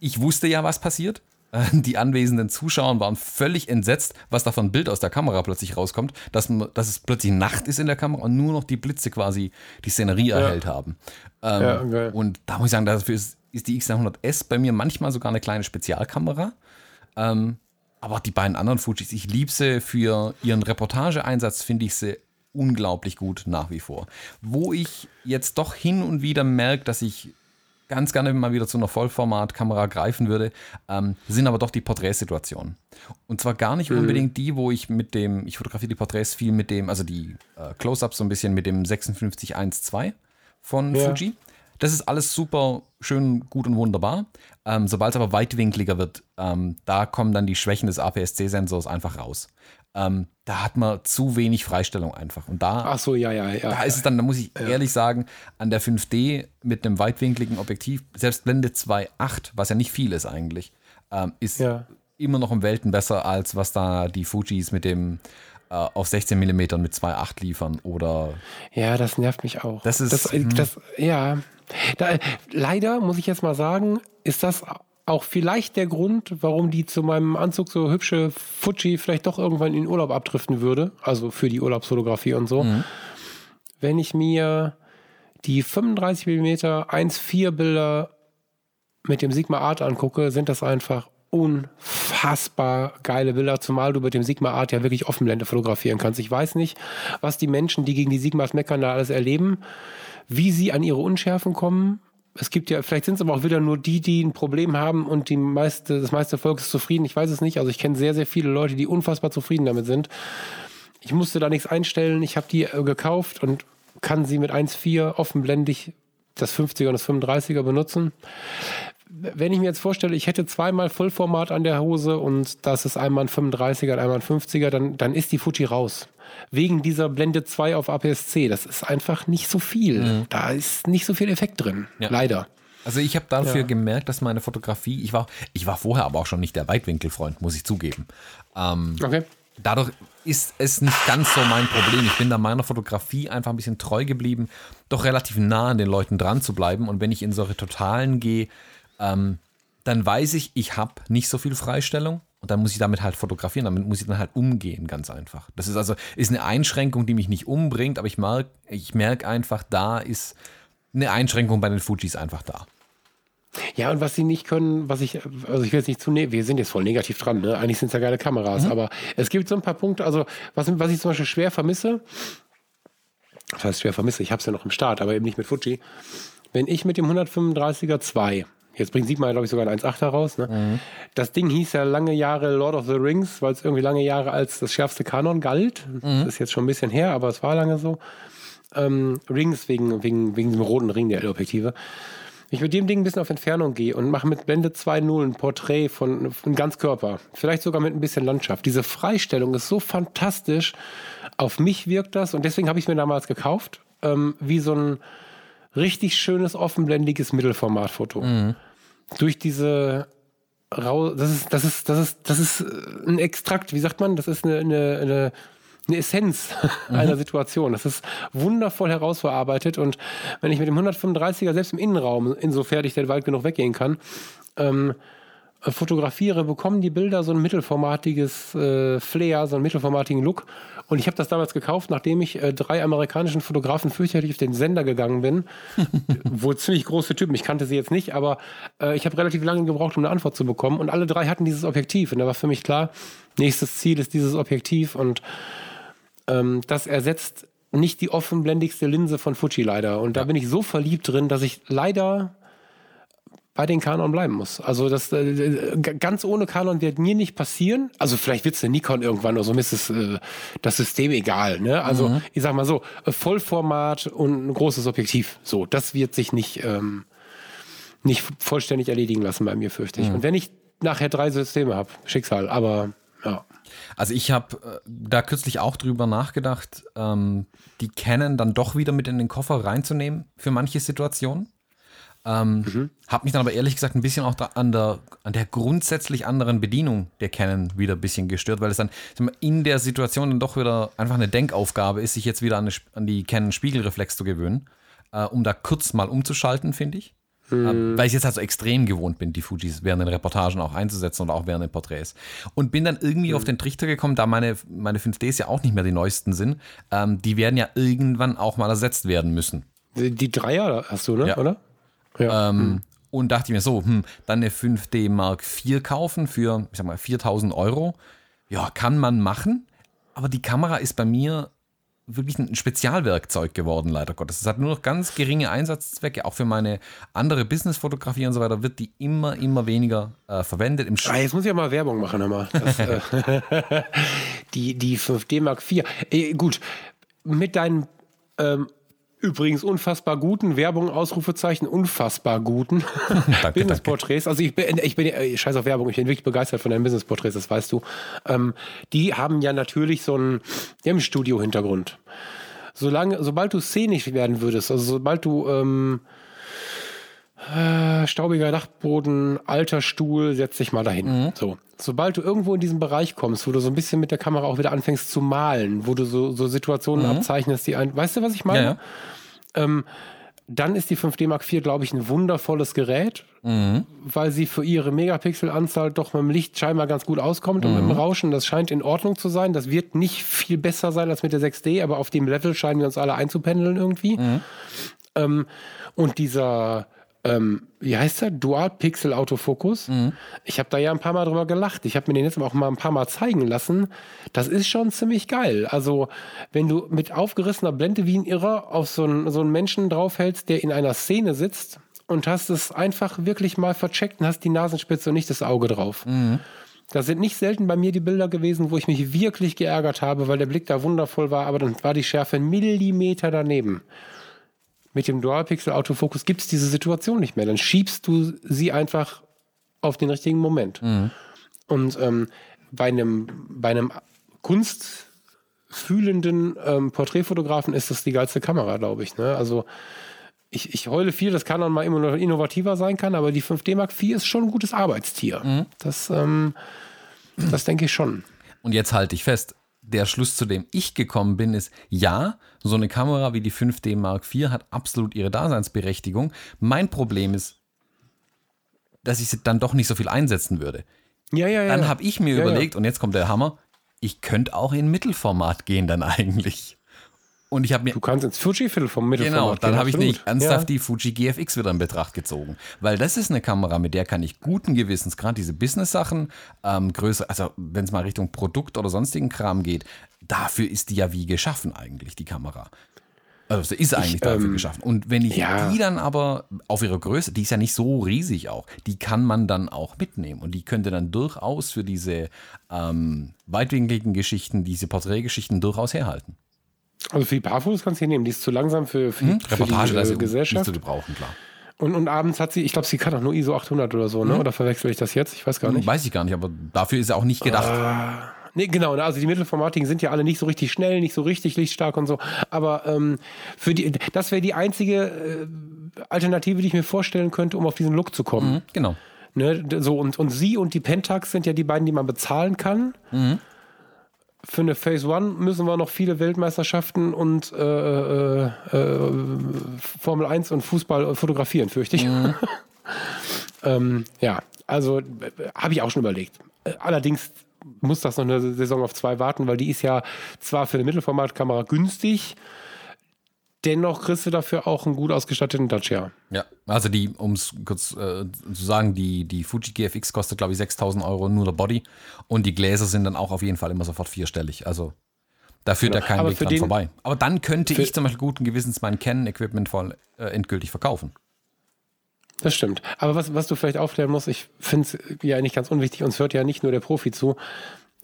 ich wusste ja, was passiert. Äh, Die anwesenden Zuschauer waren völlig entsetzt, was da für ein Bild aus der Kamera plötzlich rauskommt, dass, dass es plötzlich Nacht ist in der Kamera und nur noch die Blitze quasi die Szenerie erhellt haben. Ähm, Ja, geil. Und da muss ich sagen, dafür ist, ist die X100S bei mir manchmal sogar eine kleine Spezialkamera. Ähm, aber die beiden anderen Fujis, ich liebe sie für ihren Reportageeinsatz, finde ich sie unglaublich gut nach wie vor. Wo ich jetzt doch hin und wieder merke, dass ich ganz gerne mal wieder zu einer Vollformatkamera greifen würde, ähm, sind aber doch die Porträtsituationen. Und zwar gar nicht unbedingt die, wo ich mit dem, ich fotografiere die Porträts viel mit dem, also die äh, Close-Ups so ein bisschen mit dem 5612 von Ja. Fuji. Das ist alles super schön, gut und wunderbar. Ähm, Sobald es aber weitwinkliger wird, ähm, da kommen dann die Schwächen des APS-C-Sensors einfach raus. Ähm, da hat man zu wenig Freistellung einfach. Und da Ach so, ja, ja, ja. da ist es dann, da muss ich ehrlich sagen, an der 5D mit einem weitwinkligen Objektiv, selbst Blende 2.8, was ja nicht viel ist eigentlich, ähm, ist Ja. immer noch um Welten besser, als was da die Fujis mit dem äh, auf 16 mm mit 2.8 liefern oder Ja, das nervt mich auch. Das ist- Das, hm. das, ja. Da, leider muss ich jetzt mal sagen, ist das auch vielleicht der Grund, warum die zu meinem Anzug so hübsche Fuji vielleicht doch irgendwann in den Urlaub abdriften würde. Also für die Urlaubsfotografie und so. Wenn ich mir die 35 mm 1.4 Bilder mit dem Sigma Art angucke, sind das einfach unfassbar geile Bilder, zumal du mit dem Sigma Art ja wirklich Offenblende fotografieren kannst. Ich weiß nicht, was die Menschen, die gegen die Sigmas meckern, da alles erleben, wie sie an ihre Unschärfen kommen. Es gibt ja, vielleicht sind es aber auch wieder nur die, die ein Problem haben und die meiste, das meiste Volk ist zufrieden. Ich weiß es nicht. Also ich kenne sehr, sehr viele Leute, die unfassbar zufrieden damit sind. Ich musste da nichts einstellen. Ich habe die äh, gekauft und kann sie mit 1.4 offenblendig das 50er und das 35er benutzen. Wenn ich mir jetzt vorstelle, ich hätte zweimal Vollformat an der Hose und das ist einmal ein 35er und einmal ein 50er, dann, dann ist die Fuji raus. Wegen dieser Blende 2 auf APS-C. Das ist einfach nicht so viel. Da ist nicht so viel Effekt drin. Ja. Leider. Also ich habe dafür Ja. gemerkt, dass meine Fotografie, ich war, ich war vorher aber auch schon nicht der Weitwinkelfreund, muss ich zugeben. Ähm, Okay. dadurch ist es nicht ganz so mein Problem. Ich bin da meiner Fotografie einfach ein bisschen treu geblieben, doch relativ nah an den Leuten dran zu bleiben. Und wenn ich in solche Totalen gehe, ähm, dann weiß ich, ich habe nicht so viel Freistellung. Und dann muss ich damit halt fotografieren, damit muss ich dann halt umgehen, ganz einfach. Das ist also ist eine Einschränkung, die mich nicht umbringt, aber ich merke ich merk einfach, da ist eine Einschränkung bei den Fujis einfach da. Ja, und was sie nicht können, was ich, also ich will jetzt nicht zu, ne wir sind jetzt voll negativ dran, ne? Eigentlich sind es ja geile Kameras, mhm. aber es gibt so ein paar Punkte, also was, was ich zum Beispiel schwer vermisse, das heißt schwer vermisse, ich habe es ja noch im Start, aber eben nicht mit Fuji. Wenn ich mit dem 135er 2, jetzt bringt Sigma, glaube ich, sogar ein 1.8 raus, ne? Mhm. Das Ding hieß ja lange Jahre Lord of the Rings, weil es irgendwie lange Jahre als das schärfste Kanon galt. Mhm. Das ist jetzt schon ein bisschen her, aber es war lange so. Ähm, Rings wegen, wegen, wegen dem roten Ring der L-Objektive. Ich mit dem Ding ein bisschen auf Entfernung gehe und mache mit Blende 2.0 ein Porträt von, von Ganzkörper, vielleicht sogar mit ein bisschen Landschaft. Diese Freistellung ist so fantastisch. Auf mich wirkt das und deswegen habe ich es mir damals gekauft, ähm, wie so ein richtig schönes, offenblendiges Mittelformatfoto. Mhm. Durch diese Rau das ist, das ist, das ist, das ist ein Extrakt, wie sagt man? Das ist eine, eine, eine eine Essenz mhm. einer Situation. Das ist wundervoll herausverarbeitet und wenn ich mit dem 135er selbst im Innenraum, insofern ich denn weit genug weggehen kann, ähm, fotografiere, bekommen die Bilder so ein mittelformatiges äh, Flair, so einen mittelformatigen Look. Und ich habe das damals gekauft, nachdem ich äh, drei amerikanischen Fotografen fürchterlich auf den Sender gegangen bin. Wohl ziemlich große Typen, ich kannte sie jetzt nicht, aber äh, ich habe relativ lange gebraucht, um eine Antwort zu bekommen. Und alle drei hatten dieses Objektiv. Und da war für mich klar, nächstes Ziel ist dieses Objektiv. Und ähm, das ersetzt nicht die offenblendigste Linse von Fuji leider. Und da bin ich so verliebt drin, dass ich leider bei den Kanon bleiben muss. Also das äh, ganz ohne Kanon wird mir nicht passieren. Also vielleicht wird es der Nikon irgendwann oder so, mir ist es, äh, das System egal. Ne? Also mhm. ich sag mal so, äh, Vollformat und ein großes Objektiv. So, das wird sich nicht, ähm, nicht vollständig erledigen lassen bei mir, fürchte ich. Mhm. Und wenn ich nachher drei Systeme habe, Schicksal, aber ja. Also ich habe äh, da kürzlich auch drüber nachgedacht, ähm, die Canon dann doch wieder mit in den Koffer reinzunehmen für manche Situationen. Ähm, mhm. Habe mich dann aber ehrlich gesagt ein bisschen auch an der, an der grundsätzlich anderen Bedienung der Canon wieder ein bisschen gestört, weil es dann in der Situation dann doch wieder einfach eine Denkaufgabe ist, sich jetzt wieder an, eine, an die Canon Spiegelreflex zu gewöhnen, äh, um da kurz mal umzuschalten, finde ich. Mhm. Weil ich jetzt halt so extrem gewohnt bin, die Fujis während den Reportagen auch einzusetzen oder auch während den Porträts. Und bin dann irgendwie mhm. auf den Trichter gekommen, da meine, meine 5Ds ja auch nicht mehr die neuesten sind, ähm, die werden ja irgendwann auch mal ersetzt werden müssen. Die, die Dreier hast du, ne? Ja. oder? Ja. Ähm, mhm. Und dachte ich mir so, hm, dann eine 5D Mark IV kaufen für, ich sag mal, 4000 Euro. Ja, kann man machen. Aber die Kamera ist bei mir wirklich ein Spezialwerkzeug geworden, leider Gottes. Es hat nur noch ganz geringe Einsatzzwecke, auch für meine andere Businessfotografie und so weiter, wird die immer, immer weniger äh, verwendet. Im ah, jetzt muss ich ja mal Werbung machen, hör mal. Das, äh, die, die 5D Mark IV. Äh, gut, mit deinen ähm, übrigens unfassbar guten, Werbung, Ausrufezeichen, unfassbar guten Business-Porträts. Also ich bin, ich bin, ich scheiß auf Werbung, ich bin wirklich begeistert von deinen Business-Porträts, das weißt du. Ähm, die haben ja natürlich so einen, die Studio-Hintergrund. Solange, sobald du szenisch werden würdest, also sobald du ähm, äh, staubiger Dachboden, alter Stuhl, setz dich mal dahin. Mhm. So. Sobald du irgendwo in diesen Bereich kommst, wo du so ein bisschen mit der Kamera auch wieder anfängst zu malen, wo du so, so Situationen mhm. abzeichnest, die ein, weißt du, was ich meine? Ja, ja. Ähm, dann ist die 5D Mark IV, glaube ich, ein wundervolles Gerät, mhm. weil sie für ihre Megapixelanzahl doch mit dem Licht scheinbar ganz gut auskommt mhm. und mit dem mhm. Rauschen. Das scheint in Ordnung zu sein. Das wird nicht viel besser sein als mit der 6D, aber auf dem Level scheinen wir uns alle einzupendeln irgendwie. Mhm. Ähm, und dieser ähm, wie heißt der? Dual-Pixel-Autofokus. Mhm. Ich habe da ja ein paar Mal drüber gelacht. Ich habe mir den jetzt auch mal ein paar Mal zeigen lassen. Das ist schon ziemlich geil. Also, wenn du mit aufgerissener Blende wie ein Irrer auf so einen, so einen Menschen draufhältst, der in einer Szene sitzt und hast es einfach wirklich mal vercheckt und hast die Nasenspitze und nicht das Auge drauf. Mhm. Das sind nicht selten bei mir die Bilder gewesen, wo ich mich wirklich geärgert habe, weil der Blick da wundervoll war, aber dann war die Schärfe ein Millimeter daneben. Mit dem Dual-Pixel-Autofokus gibt es diese Situation nicht mehr. Dann schiebst du sie einfach auf den richtigen Moment. Mhm. Und ähm, bei einem, bei einem kunstfühlenden ähm, Porträtfotografen ist das die geilste Kamera, glaube ich. Ne? Also ich, ich heule viel, dass Canon mal innovativer sein kann, aber die 5D Mark IV ist schon ein gutes Arbeitstier. Mhm. Das, ähm, das denke ich schon. Und jetzt halte ich fest, der Schluss, zu dem ich gekommen bin, ist, ja, so eine Kamera wie die 5D Mark IV hat absolut ihre Daseinsberechtigung. Mein Problem ist, dass ich sie dann doch nicht so viel einsetzen würde. Ja, ja, ja. Dann habe ich mir Ja, ja. überlegt, und jetzt kommt der Hammer, ich könnte auch in Mittelformat gehen dann eigentlich. Und ich habe mir Du kannst ins Fuji-Viertel vom Mittelformat Genau, dann habe ich nicht ernsthaft die Fuji GFX wieder in Betracht gezogen. Weil das ist eine Kamera, mit der kann ich guten Gewissens, gerade diese Business-Sachen, ähm, größer, also wenn es mal Richtung Produkt oder sonstigen Kram geht, dafür ist die ja wie geschaffen eigentlich, die Kamera. Also sie ist eigentlich dafür ähm, geschaffen. Und wenn ich ja. die dann aber auf ihrer Größe, die ist ja nicht so riesig auch, die kann man dann auch mitnehmen. Und die könnte dann durchaus für diese ähm, weitwinkligen Geschichten, diese Porträtgeschichten durchaus herhalten. Also für die Paarfotos kannst du hier nehmen. Die ist zu langsam für, für, die- für Reportage, die äh, ist nicht Gesellschaft. zu gebrauchen, klar. Und, und abends hat sie, ich glaube, sie kann auch nur ISO 800 oder so, ne? Oder verwechsel ich das jetzt? Ich weiß gar nicht. Weiß ich gar nicht, aber dafür ist er auch nicht gedacht. Nee, genau, ne, also die Mittelformatigen sind ja alle nicht so richtig schnell, nicht so richtig lichtstark und so. Aber ähm, für die, das wäre die einzige äh, Alternative, die ich mir vorstellen könnte, um auf diesen Look zu kommen. Genau. Ne, so, und, und sie und die Pentax sind ja die beiden, die man bezahlen kann. Für eine Phase One müssen wir noch viele Weltmeisterschaften und äh, äh, äh, Formel 1 und Fußball fotografieren, fürchte ich. ähm, ja, also äh, habe ich auch schon überlegt. Äh, Allerdings muss das noch eine Saison auf zwei warten, weil die ist ja zwar für eine Mittelformatkamera günstig, dennoch kriegst du dafür auch einen gut ausgestatteten Dacia. Ja, also die, um es kurz äh, zu sagen, die, die Fuji GFX kostet, glaube ich, 6000 Euro nur der Body und die Gläser sind dann auch auf jeden Fall immer sofort vierstellig. Also da führt ja kein Aber Weg dran den- vorbei. Aber dann könnte ich zum Beispiel guten Gewissens mein Canon-Equipment voll äh, endgültig verkaufen. Das stimmt. Aber was, was du vielleicht aufklären musst, ich finde es ja nicht ganz unwichtig, uns hört ja nicht nur der Profi zu.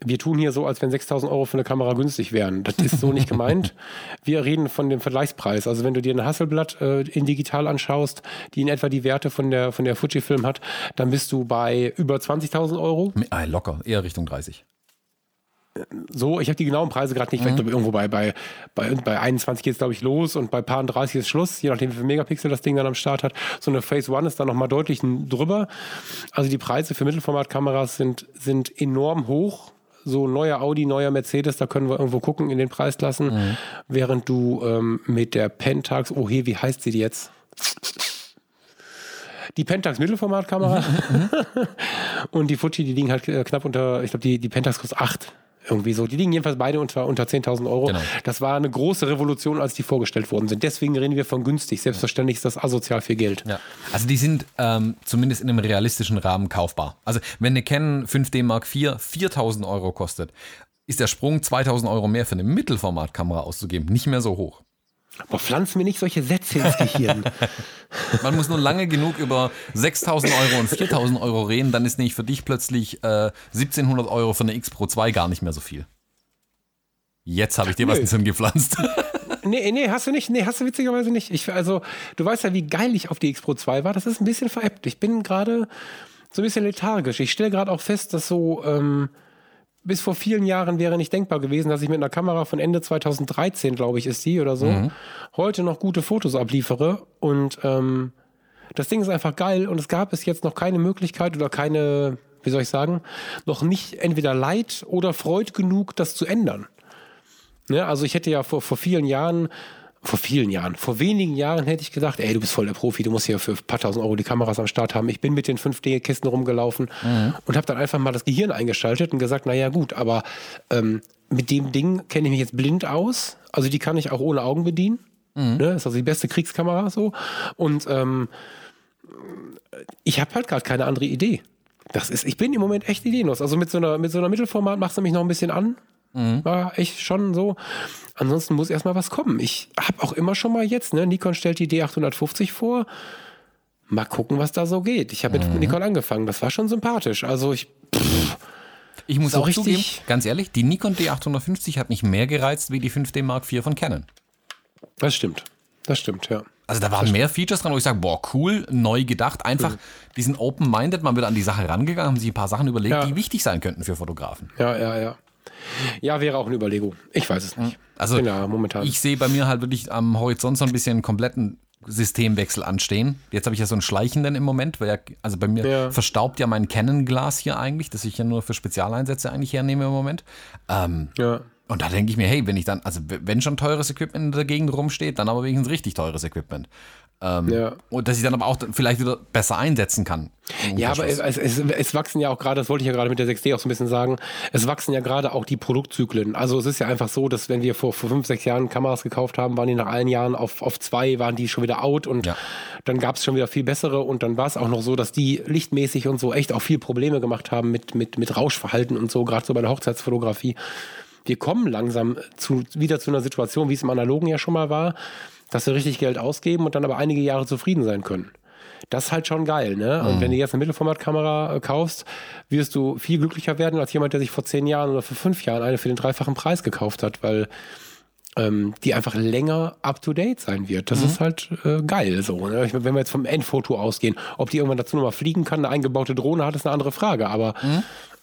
Wir tun hier so, als wenn 6000 Euro für eine Kamera günstig wären. Das ist so nicht gemeint. Wir reden von dem Vergleichspreis. Also wenn du dir eine Hasselblatt äh, in digital anschaust, die in etwa die Werte von der, von der Fujifilm hat, dann bist du bei über 20.000 Euro. Ah, locker, eher Richtung 30. So, ich habe die genauen Preise gerade nicht. Ich glaube, irgendwo bei, bei, bei, bei 21 geht es, glaube ich, los und bei paar 30 ist Schluss, je nachdem, wie viel Megapixel das Ding dann am Start hat. So eine Phase One ist dann nochmal deutlich drüber. Also die Preise für Mittelformatkameras sind, sind enorm hoch. So neuer Audi, neuer Mercedes, da können wir irgendwo gucken in den Preisklassen. Während du ähm, mit der Pentax, oh hey, wie heißt sie jetzt? Die Pentax Mittelformatkamera und die Fuji, die liegen halt äh, knapp unter, ich glaube, die, die Pentax kostet 8. Irgendwie so. Die liegen jedenfalls beide unter, unter 10.000 Euro. Genau. Das war eine große Revolution, als die vorgestellt worden sind. Deswegen reden wir von günstig. Selbstverständlich ist das asozial viel Geld. Ja. Also die sind ähm, zumindest in einem realistischen Rahmen kaufbar. Also wenn eine Canon 5D Mark IV 4000 Euro kostet, ist der Sprung 2000 Euro mehr für eine Mittelformatkamera auszugeben nicht mehr so hoch. Boah, pflanz mir nicht solche Sätze ins Gehirn. Man muss nur lange genug über 6000 Euro und 4000 Euro reden, dann ist nämlich für dich plötzlich äh, 1700 Euro für eine X Pro 2 gar nicht mehr so viel. Jetzt habe ich dir was Nö. ins Hirn gepflanzt. nee, nee, hast du nicht. Nee, hast du witzigerweise nicht. Ich, also, du weißt ja, wie geil ich auf die X Pro 2 war. Das ist ein bisschen veräppt. Ich bin gerade so ein bisschen lethargisch. Ich stelle gerade auch fest, dass so ähm, bis vor vielen Jahren wäre nicht denkbar gewesen, dass ich mit einer Kamera von Ende 2013, glaube ich, ist die oder so, heute noch gute Fotos abliefere. Und ähm, das Ding ist einfach geil und es gab bis jetzt noch keine Möglichkeit oder keine, wie soll ich sagen, noch nicht entweder Leid oder Freud genug, das zu ändern. Ne? Also ich hätte ja vor, vor vielen Jahren, vor vielen Jahren, vor wenigen Jahren hätte ich gedacht, ey, du bist voll der Profi, du musst hier für ein paar tausend Euro die Kameras am Start haben. Ich bin mit den 5D-Kisten rumgelaufen und habe dann einfach mal das Gehirn eingeschaltet und gesagt, naja gut, aber ähm, mit dem Ding kenne ich mich jetzt blind aus. Also die kann ich auch ohne Augen bedienen. Ne? Ist also die beste Kriegskamera so. Und ähm, ich habe halt gerade keine andere Idee. Das ist, ich bin im Moment echt ideenlos. Also mit so einer, mit so einer Mittelformat machst du mich noch ein bisschen an. War echt schon so. Ansonsten muss erstmal was kommen. Ich habe auch immer schon mal jetzt, ne, Nikon stellt die D850 vor. Mal gucken, was da so geht. Ich habe mit Nikon angefangen. Das war schon sympathisch. Also ich, Ich muss So auch richtig- zugeben, ganz ehrlich, die Nikon D850 hat mich mehr gereizt wie die 5D Mark IV von Canon. das stimmt. Das stimmt, ja. Also da waren mehr Features dran, wo ich sage, boah, cool, neu gedacht, einfach, die sind open-minded, man wird an die Sache rangegangen, haben sich ein paar Sachen überlegt, Ja. die wichtig sein könnten für Fotografen. Ja, ja, ja. Ja, wäre auch eine Überlegung. Ich weiß es nicht. Also ja momentan. ich sehe bei mir halt wirklich am Horizont so ein bisschen einen kompletten Systemwechsel anstehen. Jetzt habe ich ja so einen schleichenden im Moment, weil ja, also bei mir Ja. verstaubt ja mein Canon-Glas hier eigentlich, das ich ja nur für Spezialeinsätze eigentlich hernehme im Moment. Ähm, ja. und da denke ich mir, hey, wenn ich dann, also wenn schon teures Equipment in der Gegend rumsteht, dann aber wenigstens richtig teures Equipment. Ähm, Ja. Und dass ich dann aber auch vielleicht wieder besser einsetzen kann. Ja, aber es, es, es wachsen ja auch gerade, das wollte ich ja gerade mit der 6D auch so ein bisschen sagen, es wachsen ja gerade auch die Produktzyklen. Also es ist ja einfach so, dass wenn wir vor, vor fünf, sechs Jahren Kameras gekauft haben, waren die nach allen Jahren auf, auf zwei, waren die schon wieder out und Ja. dann gab es schon wieder viel bessere und dann war es auch noch so, dass die lichtmäßig und so echt auch viel Probleme gemacht haben mit, mit, mit Rauschverhalten und so, gerade so bei der Hochzeitsfotografie. Wir kommen langsam zu, wieder zu einer Situation, wie es im Analogen ja schon mal war, dass wir richtig Geld ausgeben und dann aber einige Jahre zufrieden sein können. Das ist halt schon geil, ne? Und wenn du jetzt eine Mittelformatkamera äh, kaufst, wirst du viel glücklicher werden als jemand, der sich vor zehn Jahren oder vor fünf Jahren eine für den dreifachen Preis gekauft hat, weil ähm, die einfach länger up to date sein wird. Das ist halt äh, geil so. Ne? Ich, wenn wir jetzt vom Endfoto ausgehen, ob die irgendwann dazu nochmal fliegen kann, eine eingebaute Drohne hat, ist eine andere Frage. Aber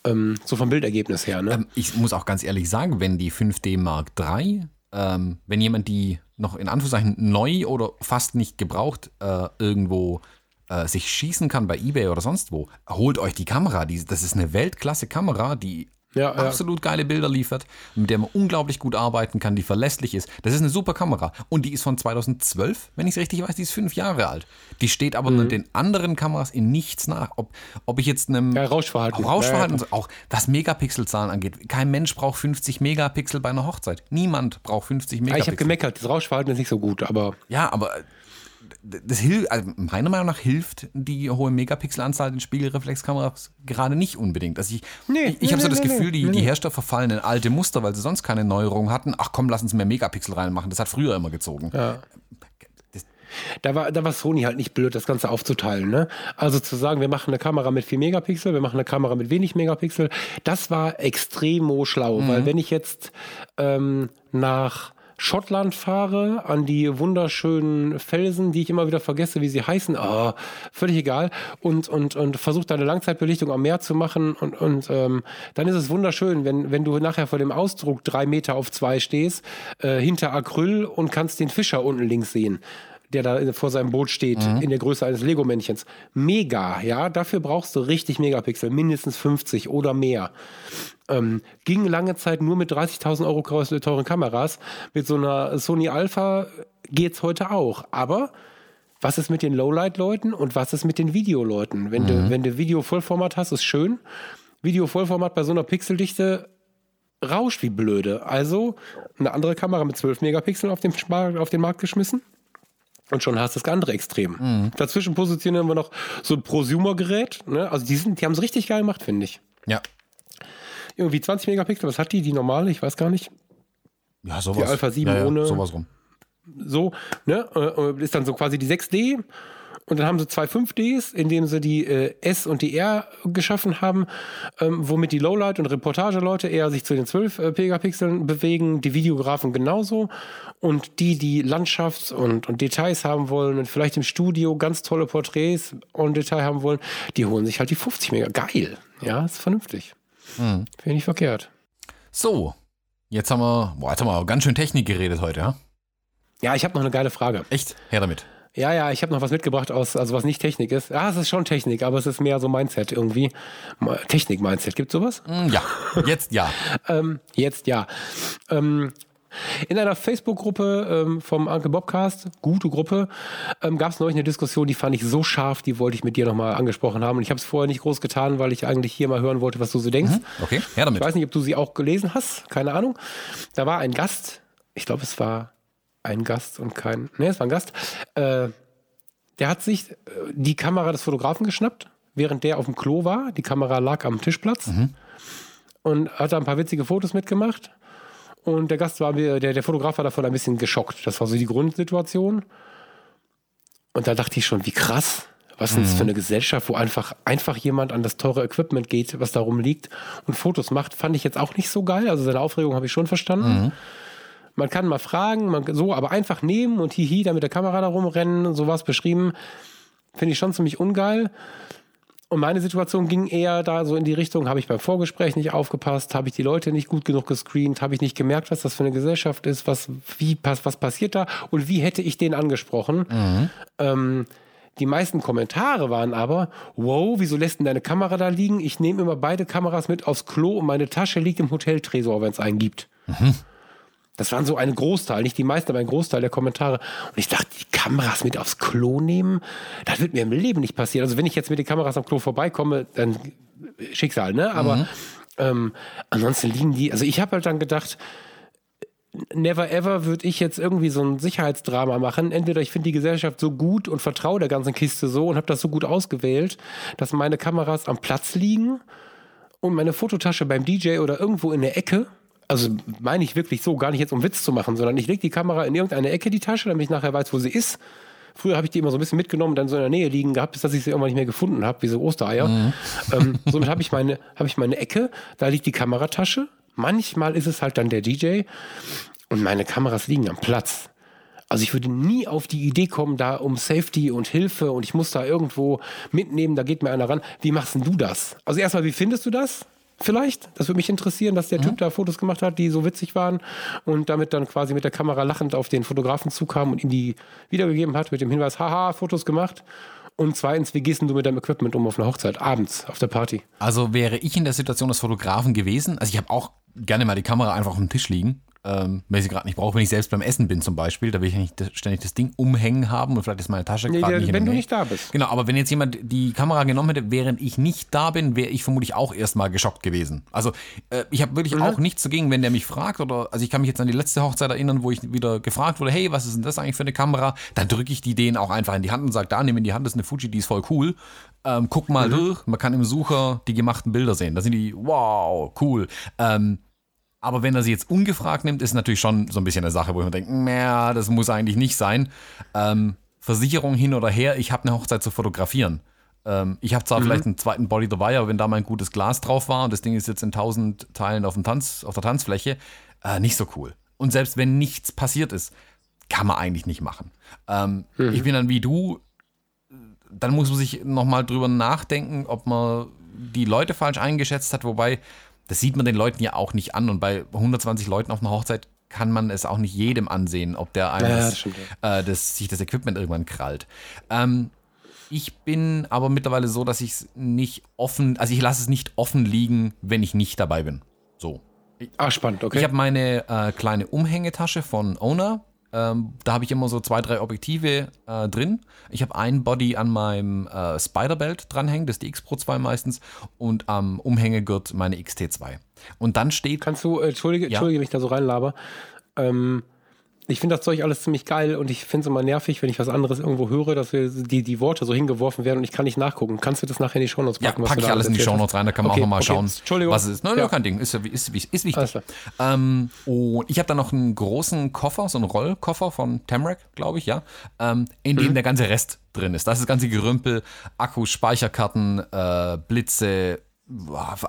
ähm, so vom Bildergebnis her, ne? Ähm, ich muss auch ganz ehrlich sagen, wenn die 5D Mark III, ähm, wenn jemand die noch in Anführungszeichen neu oder fast nicht gebraucht äh, irgendwo äh, sich schießen kann bei eBay oder sonst wo, holt euch die Kamera. Die, das ist eine Weltklasse-Kamera, die Ja, ja. absolut geile Bilder liefert, mit der man unglaublich gut arbeiten kann, die verlässlich ist. Das ist eine super Kamera. Und die ist von 2012, wenn ich es richtig weiß, die ist fünf Jahre alt. Die steht aber Mhm. den anderen Kameras in nichts nach. Ob, ob ich jetzt einem Ja, Rauschverhalten. auch Rauschverhalten, Ja, auch was Megapixelzahlen angeht. Kein Mensch braucht 50 Megapixel bei einer Hochzeit. Niemand braucht 50 Ah, Megapixel. ich habe gemeckert, das Rauschverhalten ist nicht so gut, aber Ja, aber das hilft, also meiner Meinung nach hilft die hohe Megapixelanzahl den Spiegelreflexkameras gerade nicht unbedingt. Also ich, Nee, ich, ich nee, habe so nee, das Gefühl, die, die. Hersteller verfallen in alte Muster, weil sie sonst keine Neuerungen hatten. Ach komm, lass uns mehr Megapixel reinmachen. Das hat früher immer gezogen. da war, da war Sony halt nicht blöd, das Ganze aufzuteilen. Ne? Also zu sagen, wir machen eine Kamera mit 4 Megapixel, wir machen eine Kamera mit wenig Megapixel, das war extremo schlau, weil wenn ich jetzt ähm, nach Schottland fahre, an die wunderschönen Felsen, die ich immer wieder vergesse, wie sie heißen, ah, völlig egal, und, und, und versuche da eine Langzeitbelichtung am Meer zu machen. Und, und ähm, dann ist es wunderschön, wenn, wenn du nachher vor dem Ausdruck drei Meter auf zwei stehst, äh, hinter Acryl und kannst den Fischer unten links sehen der da vor seinem Boot steht, in der Größe eines Lego-Männchens. Mega, ja. Dafür brauchst du richtig Megapixel, mindestens 50 oder mehr. Ähm, ging lange Zeit nur mit 30.000 Euro teuren Kameras. Mit so einer Sony Alpha geht's heute auch. Aber was ist mit den Lowlight-Leuten und was ist mit den Videoleuten? Wenn, du, wenn du Video-Vollformat hast, ist schön. Video-Vollformat bei so einer Pixeldichte rauscht wie blöde. Also eine andere Kamera mit 12 Megapixeln auf den, auf den Markt geschmissen. Und schon hast du das andere Extrem. Dazwischen positionieren wir noch so ein Prosumer-Gerät. Ne? Also die, sind, die haben es richtig geil gemacht, finde ich. Ja. Irgendwie 20 Megapixel, was hat die? Die normale? Ich weiß gar nicht. Ja, sowas. Alpha 7 ja, ja, ohne- Sowas rum. So, ne? Äh, Ist dann so quasi die 6D. Und dann haben sie zwei 5Ds, indem sie die äh, S und die R geschaffen haben, ähm, womit die Lowlight- und Reportageleute eher sich zu den 12 äh, Megapixeln bewegen, die Videografen genauso. Und die, die Landschafts- und, und Details haben wollen und vielleicht im Studio ganz tolle Porträts und Detail haben wollen, die holen sich halt die 50 Mega. Geil. Ja, ist vernünftig. Finde ich nicht verkehrt. So, jetzt haben wir, boah, jetzt haben wir ganz schön Technik geredet heute, ja? Ja, ich habe noch eine geile Frage. Echt? Her damit. Ja, ja, ich habe noch was mitgebracht aus, also was nicht Technik ist. Ja, es ist schon Technik, aber es ist mehr so Mindset irgendwie. Technik-Mindset, gibt sowas? Hm, Ja, jetzt ja. Ähm, jetzt ja. Ähm, in einer Facebook-Gruppe ähm, vom Uncle Bobcast, gute Gruppe, ähm, gab es neulich eine Diskussion, die fand ich so scharf, die wollte ich mit dir nochmal angesprochen haben. Und ich habe es vorher nicht groß getan, weil ich eigentlich hier mal hören wollte, was du so denkst. Okay, her damit. Ich weiß nicht, ob du sie auch gelesen hast, keine Ahnung. Da war ein Gast, ich glaube, es war ein Gast und kein, ne, es war ein Gast, äh, der hat sich äh, die Kamera des Fotografen geschnappt, während der auf dem Klo war. Die Kamera lag am Tischplatz und hat da ein paar witzige Fotos mitgemacht. Und der Gast war, der, der Fotograf war davon ein bisschen geschockt. Das war so die Grundsituation. Und da dachte ich schon, wie krass. Was ist das für eine Gesellschaft, wo einfach, einfach jemand an das teure Equipment geht, was da rumliegt und Fotos macht, fand ich jetzt auch nicht so geil. Also seine Aufregung habe ich schon verstanden. Man kann mal fragen, man, so, aber einfach nehmen und hihi, da mit der Kamera da rumrennen, sowas beschrieben, finde ich schon ziemlich ungeil. Und meine Situation ging eher da so in die Richtung, habe ich beim Vorgespräch nicht aufgepasst, habe ich die Leute nicht gut genug gescreent, habe ich nicht gemerkt, was das für eine Gesellschaft ist, was, wie, pass- was passiert da und wie hätte ich den angesprochen. Ähm, die meisten Kommentare waren aber, wow, wieso lässt denn deine Kamera da liegen? Ich nehme immer beide Kameras mit aufs Klo und meine Tasche liegt im Hoteltresor, wenn es einen gibt. Das waren so ein Großteil, nicht die meisten, aber ein Großteil der Kommentare. Und ich dachte, wie Kameras mit aufs Klo nehmen, das wird mir im Leben nicht passieren. Also wenn ich jetzt mit den Kameras am Klo vorbeikomme, dann Schicksal, ne? Aber mhm. ähm, ansonsten liegen die, also ich habe halt dann gedacht, never ever würde ich jetzt irgendwie so ein Sicherheitsdrama machen. Entweder ich finde die Gesellschaft so gut und vertraue der ganzen Kiste so und habe das so gut ausgewählt, dass meine Kameras am Platz liegen und meine Fototasche beim DJ oder irgendwo in der Ecke. Also meine ich wirklich so, gar nicht jetzt um Witz zu machen, sondern ich lege die Kamera in irgendeine Ecke, die Tasche, damit ich nachher weiß, wo sie ist. Früher habe ich die immer so ein bisschen mitgenommen, dann so in der Nähe liegen gehabt, bis dass ich sie irgendwann nicht mehr gefunden habe, wie so Ostereier. Mhm. Ähm, somit habe ich, meine, hab ich meine Ecke, da liegt die Kameratasche. Manchmal ist es halt dann der DJ und meine Kameras liegen am Platz. Also ich würde nie auf die Idee kommen, da um Safety und Hilfe und ich muss da irgendwo mitnehmen, da geht mir einer ran. Wie machst denn du das? Also erstmal, wie findest du das? Vielleicht, das würde mich interessieren, dass der mhm. Typ da Fotos gemacht hat, die so witzig waren und damit dann quasi mit der Kamera lachend auf den Fotografen zukam und ihm die wiedergegeben hat mit dem Hinweis, haha, Fotos gemacht. Und zweitens, wie gehst du mit deinem Equipment um auf einer Hochzeit, abends, auf der Party? Also wäre ich in der Situation des Fotografen gewesen, also ich habe auch gerne mal die Kamera einfach auf dem Tisch liegen ähm, wenn ich sie gerade nicht brauche, wenn ich selbst beim Essen bin zum Beispiel, da will ich nicht ständig das Ding umhängen haben und vielleicht ist meine Tasche nee, gerade nicht Wenn du nicht da bist. Genau, aber wenn jetzt jemand die Kamera genommen hätte, während ich nicht da bin, wäre ich vermutlich auch erstmal geschockt gewesen. Also äh, ich habe wirklich mhm. auch nichts dagegen, wenn der mich fragt oder, also ich kann mich jetzt an die letzte Hochzeit erinnern, wo ich wieder gefragt wurde, hey, was ist denn das eigentlich für eine Kamera? Dann drücke ich die denen auch einfach in die Hand und sage, da nimm in die Hand, das ist eine Fuji, die ist voll cool. Ähm, guck mal mhm. durch, man kann im Sucher die gemachten Bilder sehen. Da sind die, wow, cool. Ähm, aber wenn er sie jetzt ungefragt nimmt, ist natürlich schon so ein bisschen eine Sache, wo ich mir denke, naja, das muss eigentlich nicht sein. Ähm, Versicherung hin oder her, ich habe eine Hochzeit zu fotografieren. Ähm, ich habe zwar mhm. vielleicht einen zweiten Body dabei, aber wenn da mal ein gutes Glas drauf war und das Ding ist jetzt in tausend Teilen auf, dem Tanz, auf der Tanzfläche, äh, nicht so cool. Und selbst wenn nichts passiert ist, kann man eigentlich nicht machen. Ähm, mhm. Ich bin dann wie du, dann muss man sich nochmal drüber nachdenken, ob man die Leute falsch eingeschätzt hat, wobei das sieht man den Leuten ja auch nicht an. Und bei 120 Leuten auf einer Hochzeit kann man es auch nicht jedem ansehen, ob der einem ja, das, äh, das, sich das Equipment irgendwann krallt. Ähm, ich bin aber mittlerweile so, dass ich es nicht offen, also ich lasse es nicht offen liegen, wenn ich nicht dabei bin. So. Ah, spannend, okay. Ich habe meine äh, kleine Umhängetasche von Owner. Ähm, da habe ich immer so zwei, drei Objektive äh, drin. Ich habe ein Body an meinem äh, Spider-Belt dranhängen, das ist die X Pro 2 meistens, und am Umhängegurt meine XT2. Und dann steht. Kannst du, äh, entschuldige, ja? entschuldige mich da so reinlaber. Ähm, ich finde das Zeug alles ziemlich geil und ich finde es immer nervig, wenn ich was anderes irgendwo höre, dass wir die, die Worte so hingeworfen werden und ich kann nicht nachgucken. Kannst du das nachher in die Shownotes packen? Ja, packe ich alles in die Shownotes rein, da kann man okay, auch nochmal okay. schauen, Entschuldigung. was es ist. Nein, ja. kein Ding, ist, ist, ist, ist wichtig. Ähm, und ich habe da noch einen großen Koffer, so einen Rollkoffer von Tamrac, glaube ich, ja, ähm, in dem mhm. der ganze Rest drin ist. Da ist das ganze Gerümpel, Akkus, Speicherkarten, äh, Blitze,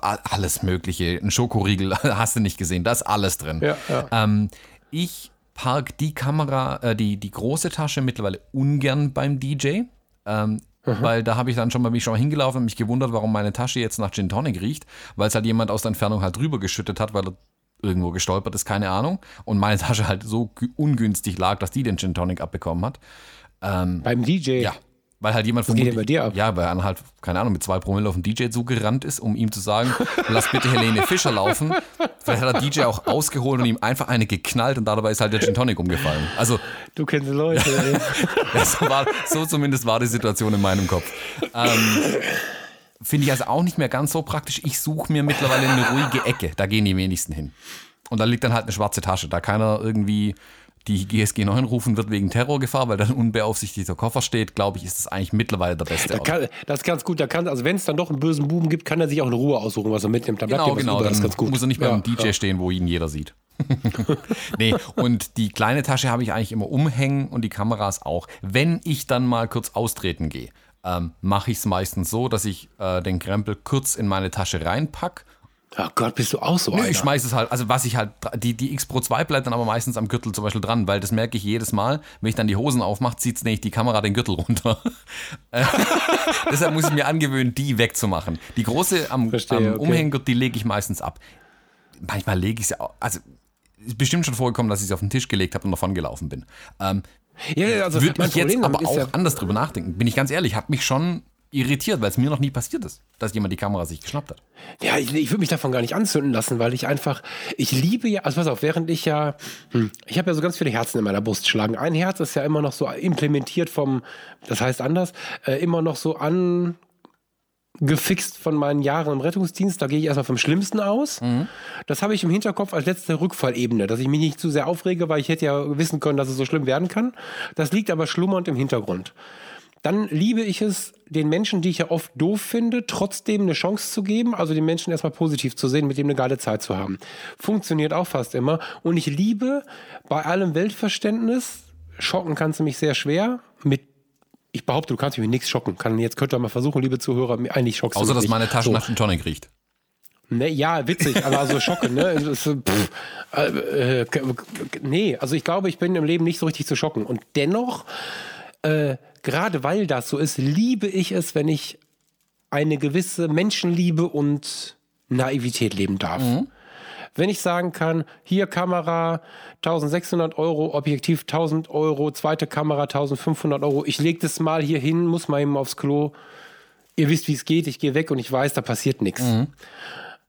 alles Mögliche. Ein Schokoriegel hast du nicht gesehen, da ist alles drin. Ja, ja. Ähm, ich park die Kamera, äh, die, die große Tasche mittlerweile ungern beim DJ. Ähm, weil da habe ich dann schon mal mich schon mal hingelaufen und mich gewundert, warum meine Tasche jetzt nach Gin Tonic riecht, weil es halt jemand aus der Entfernung halt drüber geschüttet hat, weil er irgendwo gestolpert ist, keine Ahnung. Und meine Tasche halt so ungünstig lag, dass die den Gin Tonic abbekommen hat. Ähm, Beim DJ? Ja, weil halt jemand geht bei dir ab? Ja, weil einer halt, keine Ahnung, mit zwei Promille auf den DJ zugerannt ist, um ihm zu sagen, lass bitte Helene Fischer laufen. Vielleicht hat der DJ auch ausgeholt und ihm einfach eine geknallt und dabei ist halt der Gin Tonic umgefallen. Also. Du kennst Leute, ey. das war, so zumindest war die Situation in meinem Kopf. Ähm, Finde ich also auch nicht mehr ganz so praktisch. Ich suche mir mittlerweile eine ruhige Ecke. Da gehen die wenigsten hin. Und da liegt dann halt eine schwarze Tasche. Da keiner irgendwie die GSG 9 rufen wird wegen Terrorgefahr, weil dann unbeaufsichtigter Koffer steht, glaube ich, ist das eigentlich mittlerweile der beste. Da kann, das ist ganz gut. Da kann, also wenn es dann doch einen bösen Buben gibt, kann er sich auch eine Ruhe aussuchen, was er mitnimmt. Dann genau, genau. Dann muss er nicht beim ja, DJ ja. stehen, wo ihn jeder sieht. nee, und die kleine Tasche habe ich eigentlich immer umhängen und die Kameras auch. Wenn ich dann mal kurz austreten gehe, ähm, mache ich es meistens so, dass ich äh, den Krempel kurz in meine Tasche reinpacke Oh Gott, bist du auch so Nö, Ich schmeiße es halt, also was ich halt, die, die X Pro 2 bleibt dann aber meistens am Gürtel zum Beispiel dran, weil das merke ich jedes Mal, wenn ich dann die Hosen aufmache, zieht es nämlich die Kamera den Gürtel runter. Äh, deshalb muss ich mir angewöhnen, die wegzumachen. Die große am, Verstehe, am okay. Umhänggurt, die lege ich meistens ab. Manchmal lege ich sie auch, also ist bestimmt schon vorgekommen, dass ich sie auf den Tisch gelegt habe und davon gelaufen bin. Ähm, ja, also würde ich jetzt aber auch ja anders drüber nachdenken. Bin ich ganz ehrlich, hat mich schon irritiert, weil es mir noch nie passiert ist, dass jemand die Kamera sich geschnappt hat. Ja, ich, ich würde mich davon gar nicht anzünden lassen, weil ich einfach, ich liebe ja, also pass auf, während ich ja, hm, ich habe ja so ganz viele Herzen in meiner Brust schlagen. Ein Herz ist ja immer noch so implementiert vom, das heißt anders, äh, immer noch so an gefixt von meinen Jahren im Rettungsdienst. Da gehe ich erstmal vom Schlimmsten aus. Mhm. Das habe ich im Hinterkopf als letzte Rückfallebene, dass ich mich nicht zu sehr aufrege, weil ich hätte ja wissen können, dass es so schlimm werden kann. Das liegt aber schlummernd im Hintergrund. Dann liebe ich es, den Menschen, die ich ja oft doof finde, trotzdem eine Chance zu geben, also den Menschen erstmal positiv zu sehen, mit dem eine geile Zeit zu haben. Funktioniert auch fast immer. Und ich liebe bei allem Weltverständnis, schocken kannst du mich sehr schwer, mit ich behaupte, du kannst mich mit nichts schocken. Kann, jetzt könnt ihr mal versuchen, liebe Zuhörer, eigentlich schockst Außer, dass nicht. meine Tasche so. nach Gin Tonic riecht. Ne, ja, witzig, aber also schocken, ne? Pff, äh, äh, nee, also ich glaube, ich bin im Leben nicht so richtig zu schocken. Und dennoch, äh, gerade weil das so ist, liebe ich es, wenn ich eine gewisse Menschenliebe und Naivität leben darf. Mhm. Wenn ich sagen kann, hier Kamera 1600 Euro, Objektiv 1000 Euro, zweite Kamera 1500 Euro, ich lege das mal hier hin, muss mal eben aufs Klo. Ihr wisst, wie es geht, ich gehe weg und ich weiß, da passiert nichts. Mhm.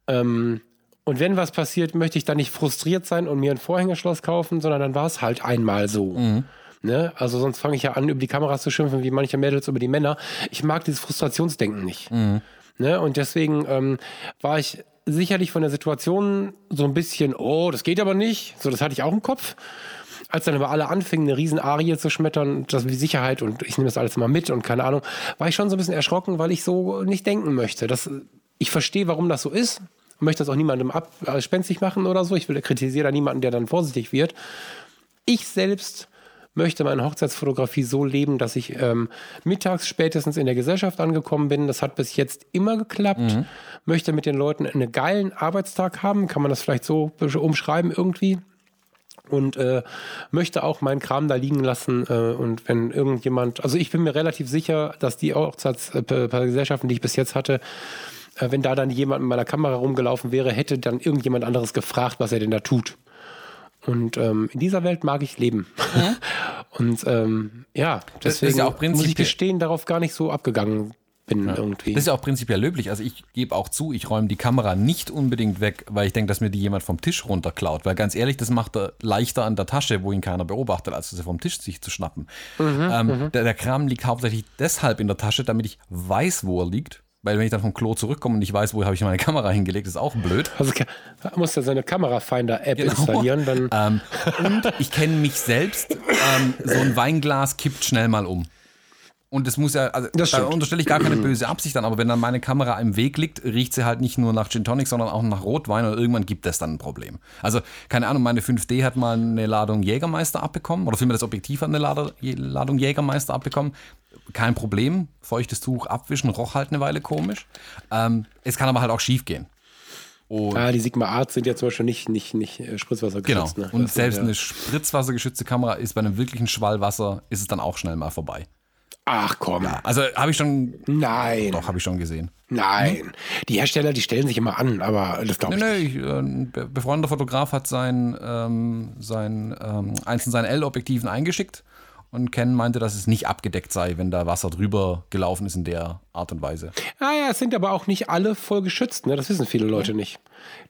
Ähm, und wenn was passiert, möchte ich dann nicht frustriert sein und mir ein Vorhängerschloss kaufen, sondern dann war es halt einmal so. Mhm. Ne? Also sonst fange ich ja an, über die Kameras zu schimpfen, wie manche Mädels über die Männer. Ich mag dieses Frustrationsdenken nicht. Mhm. Ne? Und deswegen ähm, war ich sicherlich von der Situation so ein bisschen, oh, das geht aber nicht. So, das hatte ich auch im Kopf. Als dann aber alle anfingen, eine riesen Arie zu schmettern, das wie Sicherheit und ich nehme das alles mal mit und keine Ahnung, war ich schon so ein bisschen erschrocken, weil ich so nicht denken möchte. Das, ich verstehe, warum das so ist. Ich möchte das auch niemandem abspenstig äh, machen oder so. Ich will kritisiere da niemanden, der dann vorsichtig wird. Ich selbst möchte meine Hochzeitsfotografie so leben, dass ich ähm, mittags spätestens in der Gesellschaft angekommen bin. Das hat bis jetzt immer geklappt. Mhm. Möchte mit den Leuten einen geilen Arbeitstag haben. Kann man das vielleicht so umschreiben irgendwie? und äh, möchte auch meinen Kram da liegen lassen. Äh, und wenn irgendjemand, also ich bin mir relativ sicher, dass die Hochzeitsgesellschaften, die ich bis jetzt hatte, äh, wenn da dann jemand mit meiner Kamera rumgelaufen wäre, hätte dann irgendjemand anderes gefragt, was er denn da tut. Und ähm, in dieser Welt mag ich leben. Mhm. Und ähm, ja, deswegen ja muss ich gestehen, darauf gar nicht so abgegangen bin ja. irgendwie. Das ist ja auch prinzipiell löblich. Also ich gebe auch zu, ich räume die Kamera nicht unbedingt weg, weil ich denke, dass mir die jemand vom Tisch runterklaut. Weil ganz ehrlich, das macht er leichter an der Tasche, wo ihn keiner beobachtet, als sie vom Tisch sich zu schnappen. Mhm, ähm, mhm. der, der Kram liegt hauptsächlich deshalb in der Tasche, damit ich weiß, wo er liegt weil wenn ich dann vom Klo zurückkomme und nicht weiß, wo habe ich meine Kamera hingelegt, ist auch blöd. Also muss ja seine Kamerafinder-App genau. installieren. Dann ähm, und ich kenne mich selbst. Ähm, so ein Weinglas kippt schnell mal um. Und das muss ja, also das da unterstelle ich gar keine böse Absicht an, aber wenn dann meine Kamera im Weg liegt, riecht sie halt nicht nur nach Gin Tonic, sondern auch nach Rotwein und irgendwann gibt es dann ein Problem. Also, keine Ahnung, meine 5D hat mal eine Ladung Jägermeister abbekommen, oder vielmehr das Objektiv hat eine Ladung Jägermeister abbekommen kein Problem. Feuchtes Tuch abwischen, roch halt eine Weile komisch. Ähm, es kann aber halt auch schief gehen. Und ah, die Sigma Art sind ja zum Beispiel nicht, nicht, nicht äh, spritzwassergeschützt. Genau. Ne? Und das selbst ja. eine spritzwassergeschützte Kamera ist bei einem wirklichen Schwallwasser, ist es dann auch schnell mal vorbei. Ach komm. Ja, also habe ich schon. Nein. Doch, habe ich schon gesehen. Nein. Hm? Die Hersteller, die stellen sich immer an, aber das glaube ich. Nee, nee, ein äh, befreundeter Fotograf hat sein, ähm, sein ähm, eins von seinen L-Objektiven eingeschickt und Ken meinte, dass es nicht abgedeckt sei, wenn da Wasser drüber gelaufen ist in der Art und Weise. Ah ja, es sind aber auch nicht alle voll geschützt, ne? Das wissen viele Leute nicht.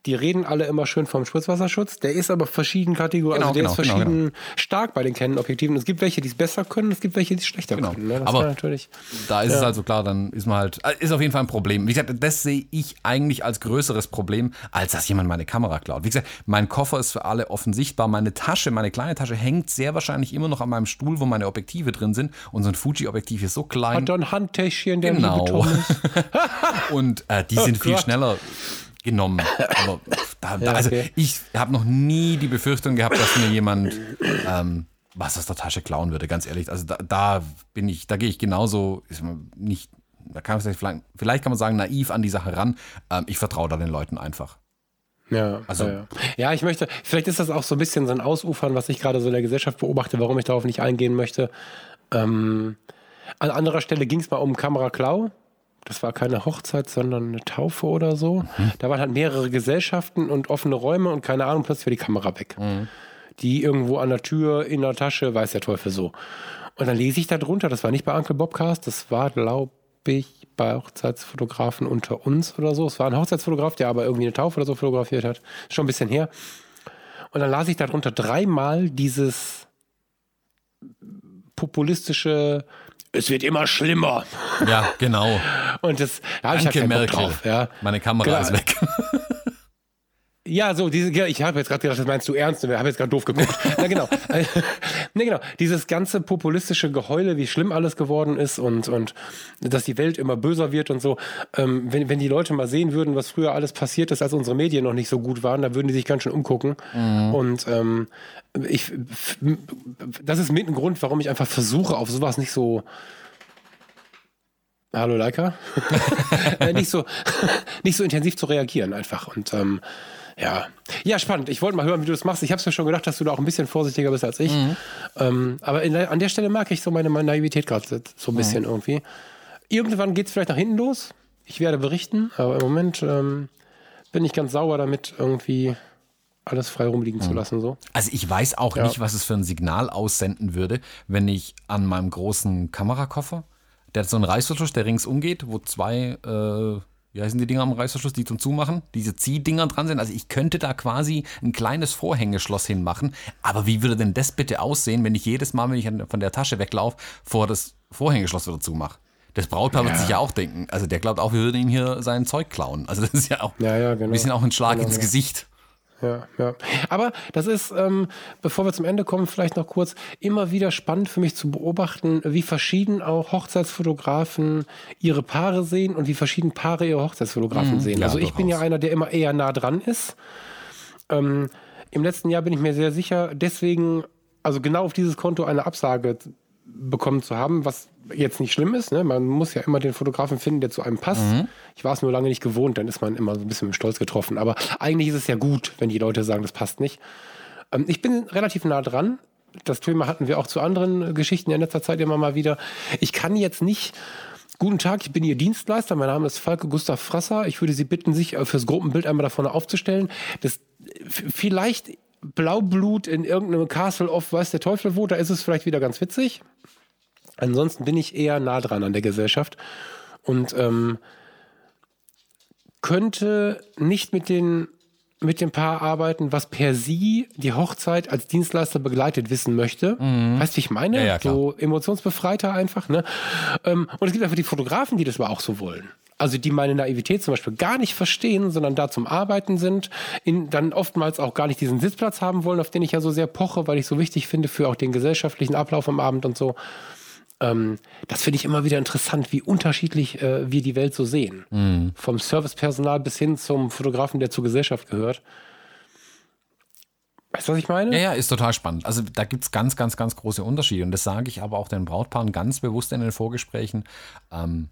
Die reden alle immer schön vom Spritzwasserschutz. Der ist aber verschieden Kategorien, genau, also der genau, ist genau, verschieden genau, stark bei den Canon-Objektiven. Es gibt welche, die es besser können, es gibt welche, die es schlechter genau. können. Ne? aber natürlich, da ist ja. es halt so klar, dann ist man halt, äh, ist auf jeden Fall ein Problem. Wie gesagt, das sehe ich eigentlich als größeres Problem, als dass jemand meine Kamera klaut. Wie gesagt, mein Koffer ist für alle offen sichtbar. Meine Tasche, meine kleine Tasche hängt sehr wahrscheinlich immer noch an meinem Stuhl, wo meine Objektive drin sind. Und so ein Fuji-Objektiv ist so klein. Hat da ein Handtäschchen, der genau. Und äh, die oh sind viel schneller genommen. Aber da, da, also ich habe noch nie die Befürchtung gehabt, dass mir jemand ähm, was aus der Tasche klauen würde, ganz ehrlich. Also da, da bin ich, da gehe ich genauso, ist nicht, da kann man vielleicht, vielleicht kann man sagen, naiv an die Sache ran. Ähm, ich vertraue da den Leuten einfach. Ja, also, ja, ja. ich möchte, vielleicht ist das auch so ein bisschen so ein Ausufern, was ich gerade so in der Gesellschaft beobachte, warum ich darauf nicht eingehen möchte. Ähm, an anderer Stelle ging es mal um Kameraklau das war keine Hochzeit, sondern eine Taufe oder so. Mhm. Da waren halt mehrere Gesellschaften und offene Räume und keine Ahnung, plötzlich war die Kamera weg. Mhm. Die irgendwo an der Tür, in der Tasche, weiß der Teufel so. Und dann lese ich da drunter, das war nicht bei Uncle Bobcast, das war, glaube ich, bei Hochzeitsfotografen unter uns oder so. Es war ein Hochzeitsfotograf, der aber irgendwie eine Taufe oder so fotografiert hat. Ist schon ein bisschen her. Und dann las ich darunter dreimal dieses populistische, es wird immer schlimmer. Ja, genau. Und das da habe ich halt Merkel. drauf. Ja. Meine Kamera Genau. ist weg. Ja, so, diese, ja, ich habe jetzt gerade gedacht, das meinst du ernst, ich habe jetzt gerade doof geguckt. Na genau. ne, genau. Dieses ganze populistische Geheule, wie schlimm alles geworden ist und, und dass die Welt immer böser wird und so. Ähm, wenn, wenn die Leute mal sehen würden, was früher alles passiert ist, als unsere Medien noch nicht so gut waren, da würden die sich ganz schön umgucken. Und ähm, ich, das ist mit ein Grund, warum ich einfach versuche, auf sowas nicht so. Hallo Leica? Äh, nicht, so, nicht so intensiv zu reagieren einfach. Und ähm, ja. Ja, spannend. Ich wollte mal hören, wie du das machst. Ich habe es mir schon gedacht, dass du da auch ein bisschen vorsichtiger bist als ich. Ähm, aber in, an der Stelle mag ich so meine, meine Naivität gerade so ein bisschen irgendwie. Irgendwann geht es vielleicht nach hinten los. Ich werde berichten, aber im Moment ähm, bin ich ganz sauer damit, irgendwie alles frei rumliegen zu lassen. So. Also ich weiß auch nicht, was es für ein Signal aussenden würde, wenn ich an meinem großen Kamerakoffer, der hat so einen Reißverschluss, der ringsum geht, wo zwei, äh, wie heißen die Dinger am Reißverschluss, die zum Zumachen, diese Ziehdinger dran sind. Also ich könnte da quasi ein kleines Vorhängeschloss hinmachen. Aber wie würde denn das bitte aussehen, wenn ich jedes Mal, wenn ich von der Tasche weglaufe, vor das Vorhängeschloss wieder zumache? Das Brautpaar wird Ja. sich ja auch denken. Also der glaubt auch, wir würden ihm hier sein Zeug klauen. Also das ist ja auch Ja, ja, genau. ein bisschen auch ein Schlag Genau, ins. Gesicht. Ja, ja. Aber das ist, ähm, bevor wir zum Ende kommen, vielleicht noch kurz, immer wieder spannend für mich zu beobachten, wie verschieden auch Hochzeitsfotografen ihre Paare sehen und wie verschieden Paare ihre Hochzeitsfotografen sehen. ja, also ich bin ja einer, der immer eher nah dran ist. Ähm, Im letzten Jahr bin ich mir sehr sicher, deswegen, also genau auf dieses Konto eine Absage bekommen zu haben, was jetzt nicht schlimm ist. Ne? Man muss ja immer den Fotografen finden, der zu einem passt. Ich war es nur lange nicht gewohnt, dann ist man immer so ein bisschen mit Stolz getroffen. Aber eigentlich ist es ja gut, wenn die Leute sagen, das passt nicht. Ähm, ich bin relativ nah dran. Das Thema hatten wir auch zu anderen Geschichten in letzter Zeit immer mal wieder. Ich kann jetzt nicht. Guten Tag, ich bin Ihr Dienstleister. Mein Name ist Falke Gustav Frasser. Ich würde Sie bitten, sich äh, fürs Gruppenbild einmal da vorne aufzustellen. Das vielleicht Blaublut in irgendeinem Castle of weiß der Teufel wo, da ist es vielleicht wieder ganz witzig. Ansonsten bin ich eher nah dran an der Gesellschaft und ähm, könnte nicht mit den mit dem Paar arbeiten, was per sie die Hochzeit als Dienstleister begleitet wissen möchte. Weißt du, wie ich meine? Ja, ja, so emotionsbefreiter einfach. Ne? Ähm, und es gibt einfach die Fotografen, die das aber auch so wollen. Also die meine Naivität zum Beispiel gar nicht verstehen, sondern da zum Arbeiten sind, in, dann oftmals auch gar nicht diesen Sitzplatz haben wollen, auf den ich ja so sehr poche, weil ich so wichtig finde für auch den gesellschaftlichen Ablauf am Abend und so. Ähm, das finde ich immer wieder interessant, wie unterschiedlich äh, wir die Welt so sehen. Mhm. Vom Servicepersonal bis hin zum Fotografen, der zur Gesellschaft gehört. Weißt du, was ich meine? Ja, ja, ist total spannend. Also da gibt es ganz, ganz, ganz große Unterschiede. Und das sage ich aber auch den Brautpaaren ganz bewusst in den Vorgesprächen. Ähm,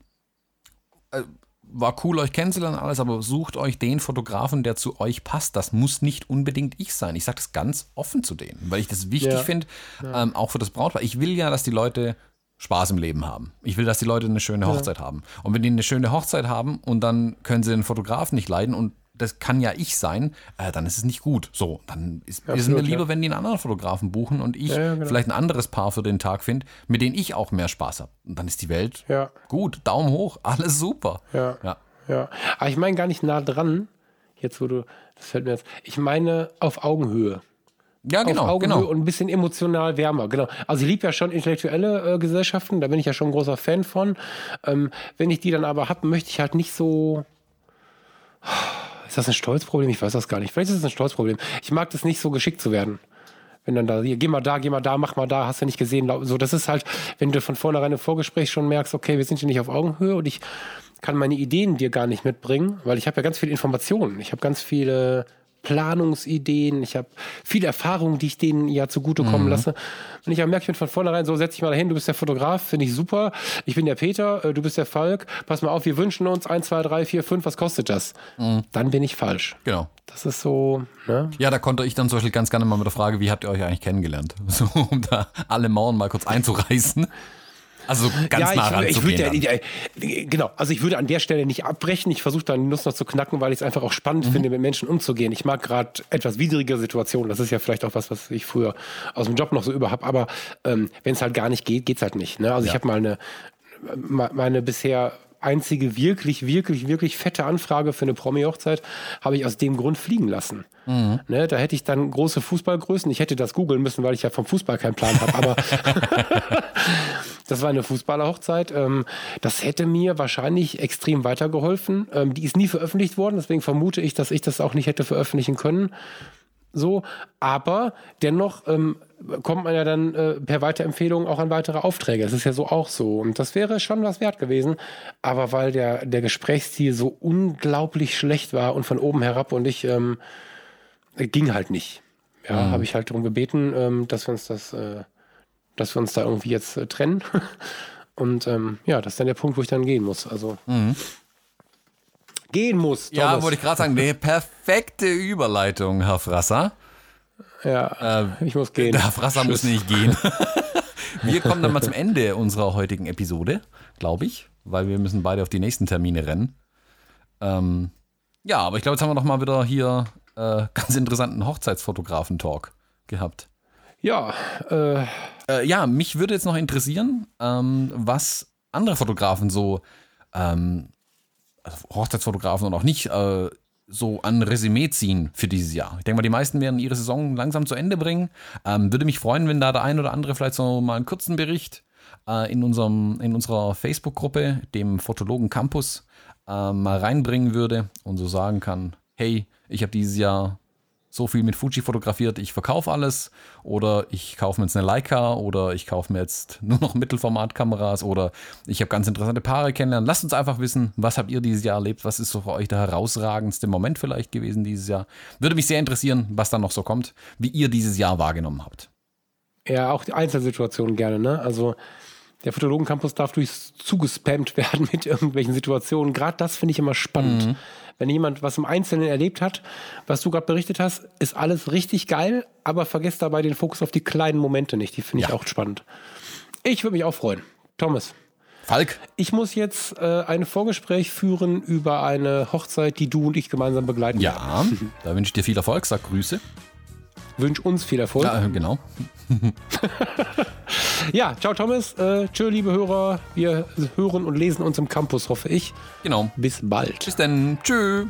äh, war cool, euch kennenzulernen, alles, aber sucht euch den Fotografen, der zu euch passt. Das muss nicht unbedingt ich sein. Ich sage das ganz offen zu denen, weil ich das wichtig Ja. finde, ähm, auch für das Brautpaar. Ich will ja, dass die Leute Spaß im Leben haben. Ich will, dass die Leute eine schöne Hochzeit haben. Und wenn die eine schöne Hochzeit haben und dann können sie den Fotografen nicht leiden und das kann ja ich sein, äh, dann ist es nicht gut. So, dann ist, ist es absolut, mir lieber, ja. wenn die einen anderen Fotografen buchen und ich ja, genau. vielleicht ein anderes Paar für den Tag finde, mit denen ich auch mehr Spaß habe. Und dann ist die Welt Ja. gut, Daumen hoch, alles super. Ja. ja. Ja, aber ich meine gar nicht nah dran. Jetzt, wo du, das fällt mir jetzt. Ich meine auf Augenhöhe. Ja, genau, auf Augenhöhe genau. und ein bisschen emotional wärmer. Genau. Also ich liebe ja schon intellektuelle äh, Gesellschaften, da bin ich ja schon ein großer Fan von. Ähm, wenn ich die dann aber habe, möchte ich halt nicht so. Ist das ein Stolzproblem? Ich weiß das gar nicht. Vielleicht ist es ein Stolzproblem. Ich mag das nicht so geschickt zu werden. Wenn dann da, hier, geh mal da, geh mal da, mach mal da, hast du nicht gesehen. So, das ist halt, wenn du von vornherein im Vorgespräch schon merkst, okay, wir sind hier nicht auf Augenhöhe und ich kann meine Ideen dir gar nicht mitbringen, weil ich habe ja ganz viele Informationen. Ich habe ganz viele Planungsideen, ich habe viele Erfahrungen, die ich denen ja zugutekommen Mhm. lasse. Wenn ich merke, ich bin von vornherein so, setz dich mal dahin, du bist der Fotograf, finde ich super. Ich bin der Peter, äh, du bist der Falk. Pass mal auf, wir wünschen uns 1, 2, 3, 4, 5, was kostet das? Mhm. Dann bin ich falsch. genau. Das ist so, ne? Ja, da konnte ich dann zum Beispiel ganz gerne mal mit der Frage, wie habt ihr euch eigentlich kennengelernt? So, um da alle Mauern mal kurz einzureißen. Also ganz nah ich, ich würde, ranzugehen. dann. ja, genau, also ich würde an der Stelle nicht abbrechen. Ich versuche dann die Nuss noch zu knacken, weil ich es einfach auch spannend Mhm. finde, mit Menschen umzugehen. Ich mag gerade etwas widrige Situationen. Das ist ja vielleicht auch was, was ich früher aus dem Job noch so über habe. Aber ähm, wenn es halt gar nicht geht, geht's halt nicht. Ne? Also ich Ja. habe mal eine meine bisher einzige wirklich, wirklich, wirklich fette Anfrage für eine Promi-Hochzeit habe ich aus dem Grund fliegen lassen. Mhm. Ne, da hätte ich dann große Fußballgrößen. Ich hätte das googeln müssen, weil ich ja vom Fußball keinen Plan habe. Aber das war eine Fußballerhochzeit. Ähm, das hätte mir wahrscheinlich extrem weitergeholfen. Ähm, die ist nie veröffentlicht worden, deswegen vermute ich, dass ich das auch nicht hätte veröffentlichen können. So, aber dennoch ähm, kommt man ja dann äh, per Weiterempfehlung auch an weitere Aufträge. Das ist ja so auch so. Und das wäre schon was wert gewesen. Aber weil der, der Gesprächsstil so unglaublich schlecht war und von oben herab und ich ähm, ging halt nicht. Ja, mhm. habe ich halt darum gebeten, ähm, dass wir uns das, äh, dass wir uns da irgendwie jetzt äh, trennen. und ähm, ja, das ist dann der Punkt, wo ich dann gehen muss. Also mhm. gehen muss. Thomas. Ja, wollte ich gerade sagen, eine perfekte Überleitung, Herr Frasser. Ja, äh, ich muss gehen. Der Herr Frasser Tschüss. muss nicht gehen. wir kommen dann mal zum Ende unserer heutigen Episode, glaube ich, weil wir müssen beide auf die nächsten Termine rennen. Ähm, ja, aber ich glaube, jetzt haben wir noch mal wieder hier äh, ganz interessanten Hochzeitsfotografen-Talk gehabt. Ja, äh, äh, ja, mich würde jetzt noch interessieren, ähm, was andere Fotografen so, ähm, also Hochzeitsfotografen und auch nicht, äh, so an Resümee ziehen für dieses Jahr. Ich denke mal, die meisten werden ihre Saison langsam zu Ende bringen. Ähm, würde mich freuen, wenn da der ein oder andere vielleicht so mal einen kurzen Bericht äh, in, unserem, in unserer Facebook-Gruppe, dem Fotologen Campus, äh, mal reinbringen würde und so sagen kann, hey, ich habe dieses Jahr so viel mit Fuji fotografiert, ich verkaufe alles oder ich kaufe mir jetzt eine Leica oder ich kaufe mir jetzt nur noch Mittelformatkameras oder ich habe ganz interessante Paare kennenlernen. Lasst uns einfach wissen, was habt ihr dieses Jahr erlebt? Was ist so für euch der herausragendste Moment vielleicht gewesen dieses Jahr? Würde mich sehr interessieren, was dann noch so kommt, wie ihr dieses Jahr wahrgenommen habt. Ja, auch die Einzelsituationen gerne, ne? Also der Fotologen-Campus darf durchs zugespammt werden mit irgendwelchen Situationen. Gerade das finde ich immer spannend. Mhm. Wenn jemand was im Einzelnen erlebt hat, was du gerade berichtet hast, ist alles richtig geil, aber vergesst dabei den Fokus auf die kleinen Momente nicht. Die finde ich ja. auch spannend. Ich würde mich auch freuen. Thomas. Falk. Ich muss jetzt äh, ein Vorgespräch führen über eine Hochzeit, die du und ich gemeinsam begleiten Ja, da wünsche ich dir viel Erfolg. Sag Grüße. Wünsche uns viel Erfolg. Ja, genau. ja, ciao Thomas. Äh, tschö, liebe Hörer. Wir hören und lesen uns im Campus, hoffe ich. Genau. Bis bald. Bis dann. Tschö.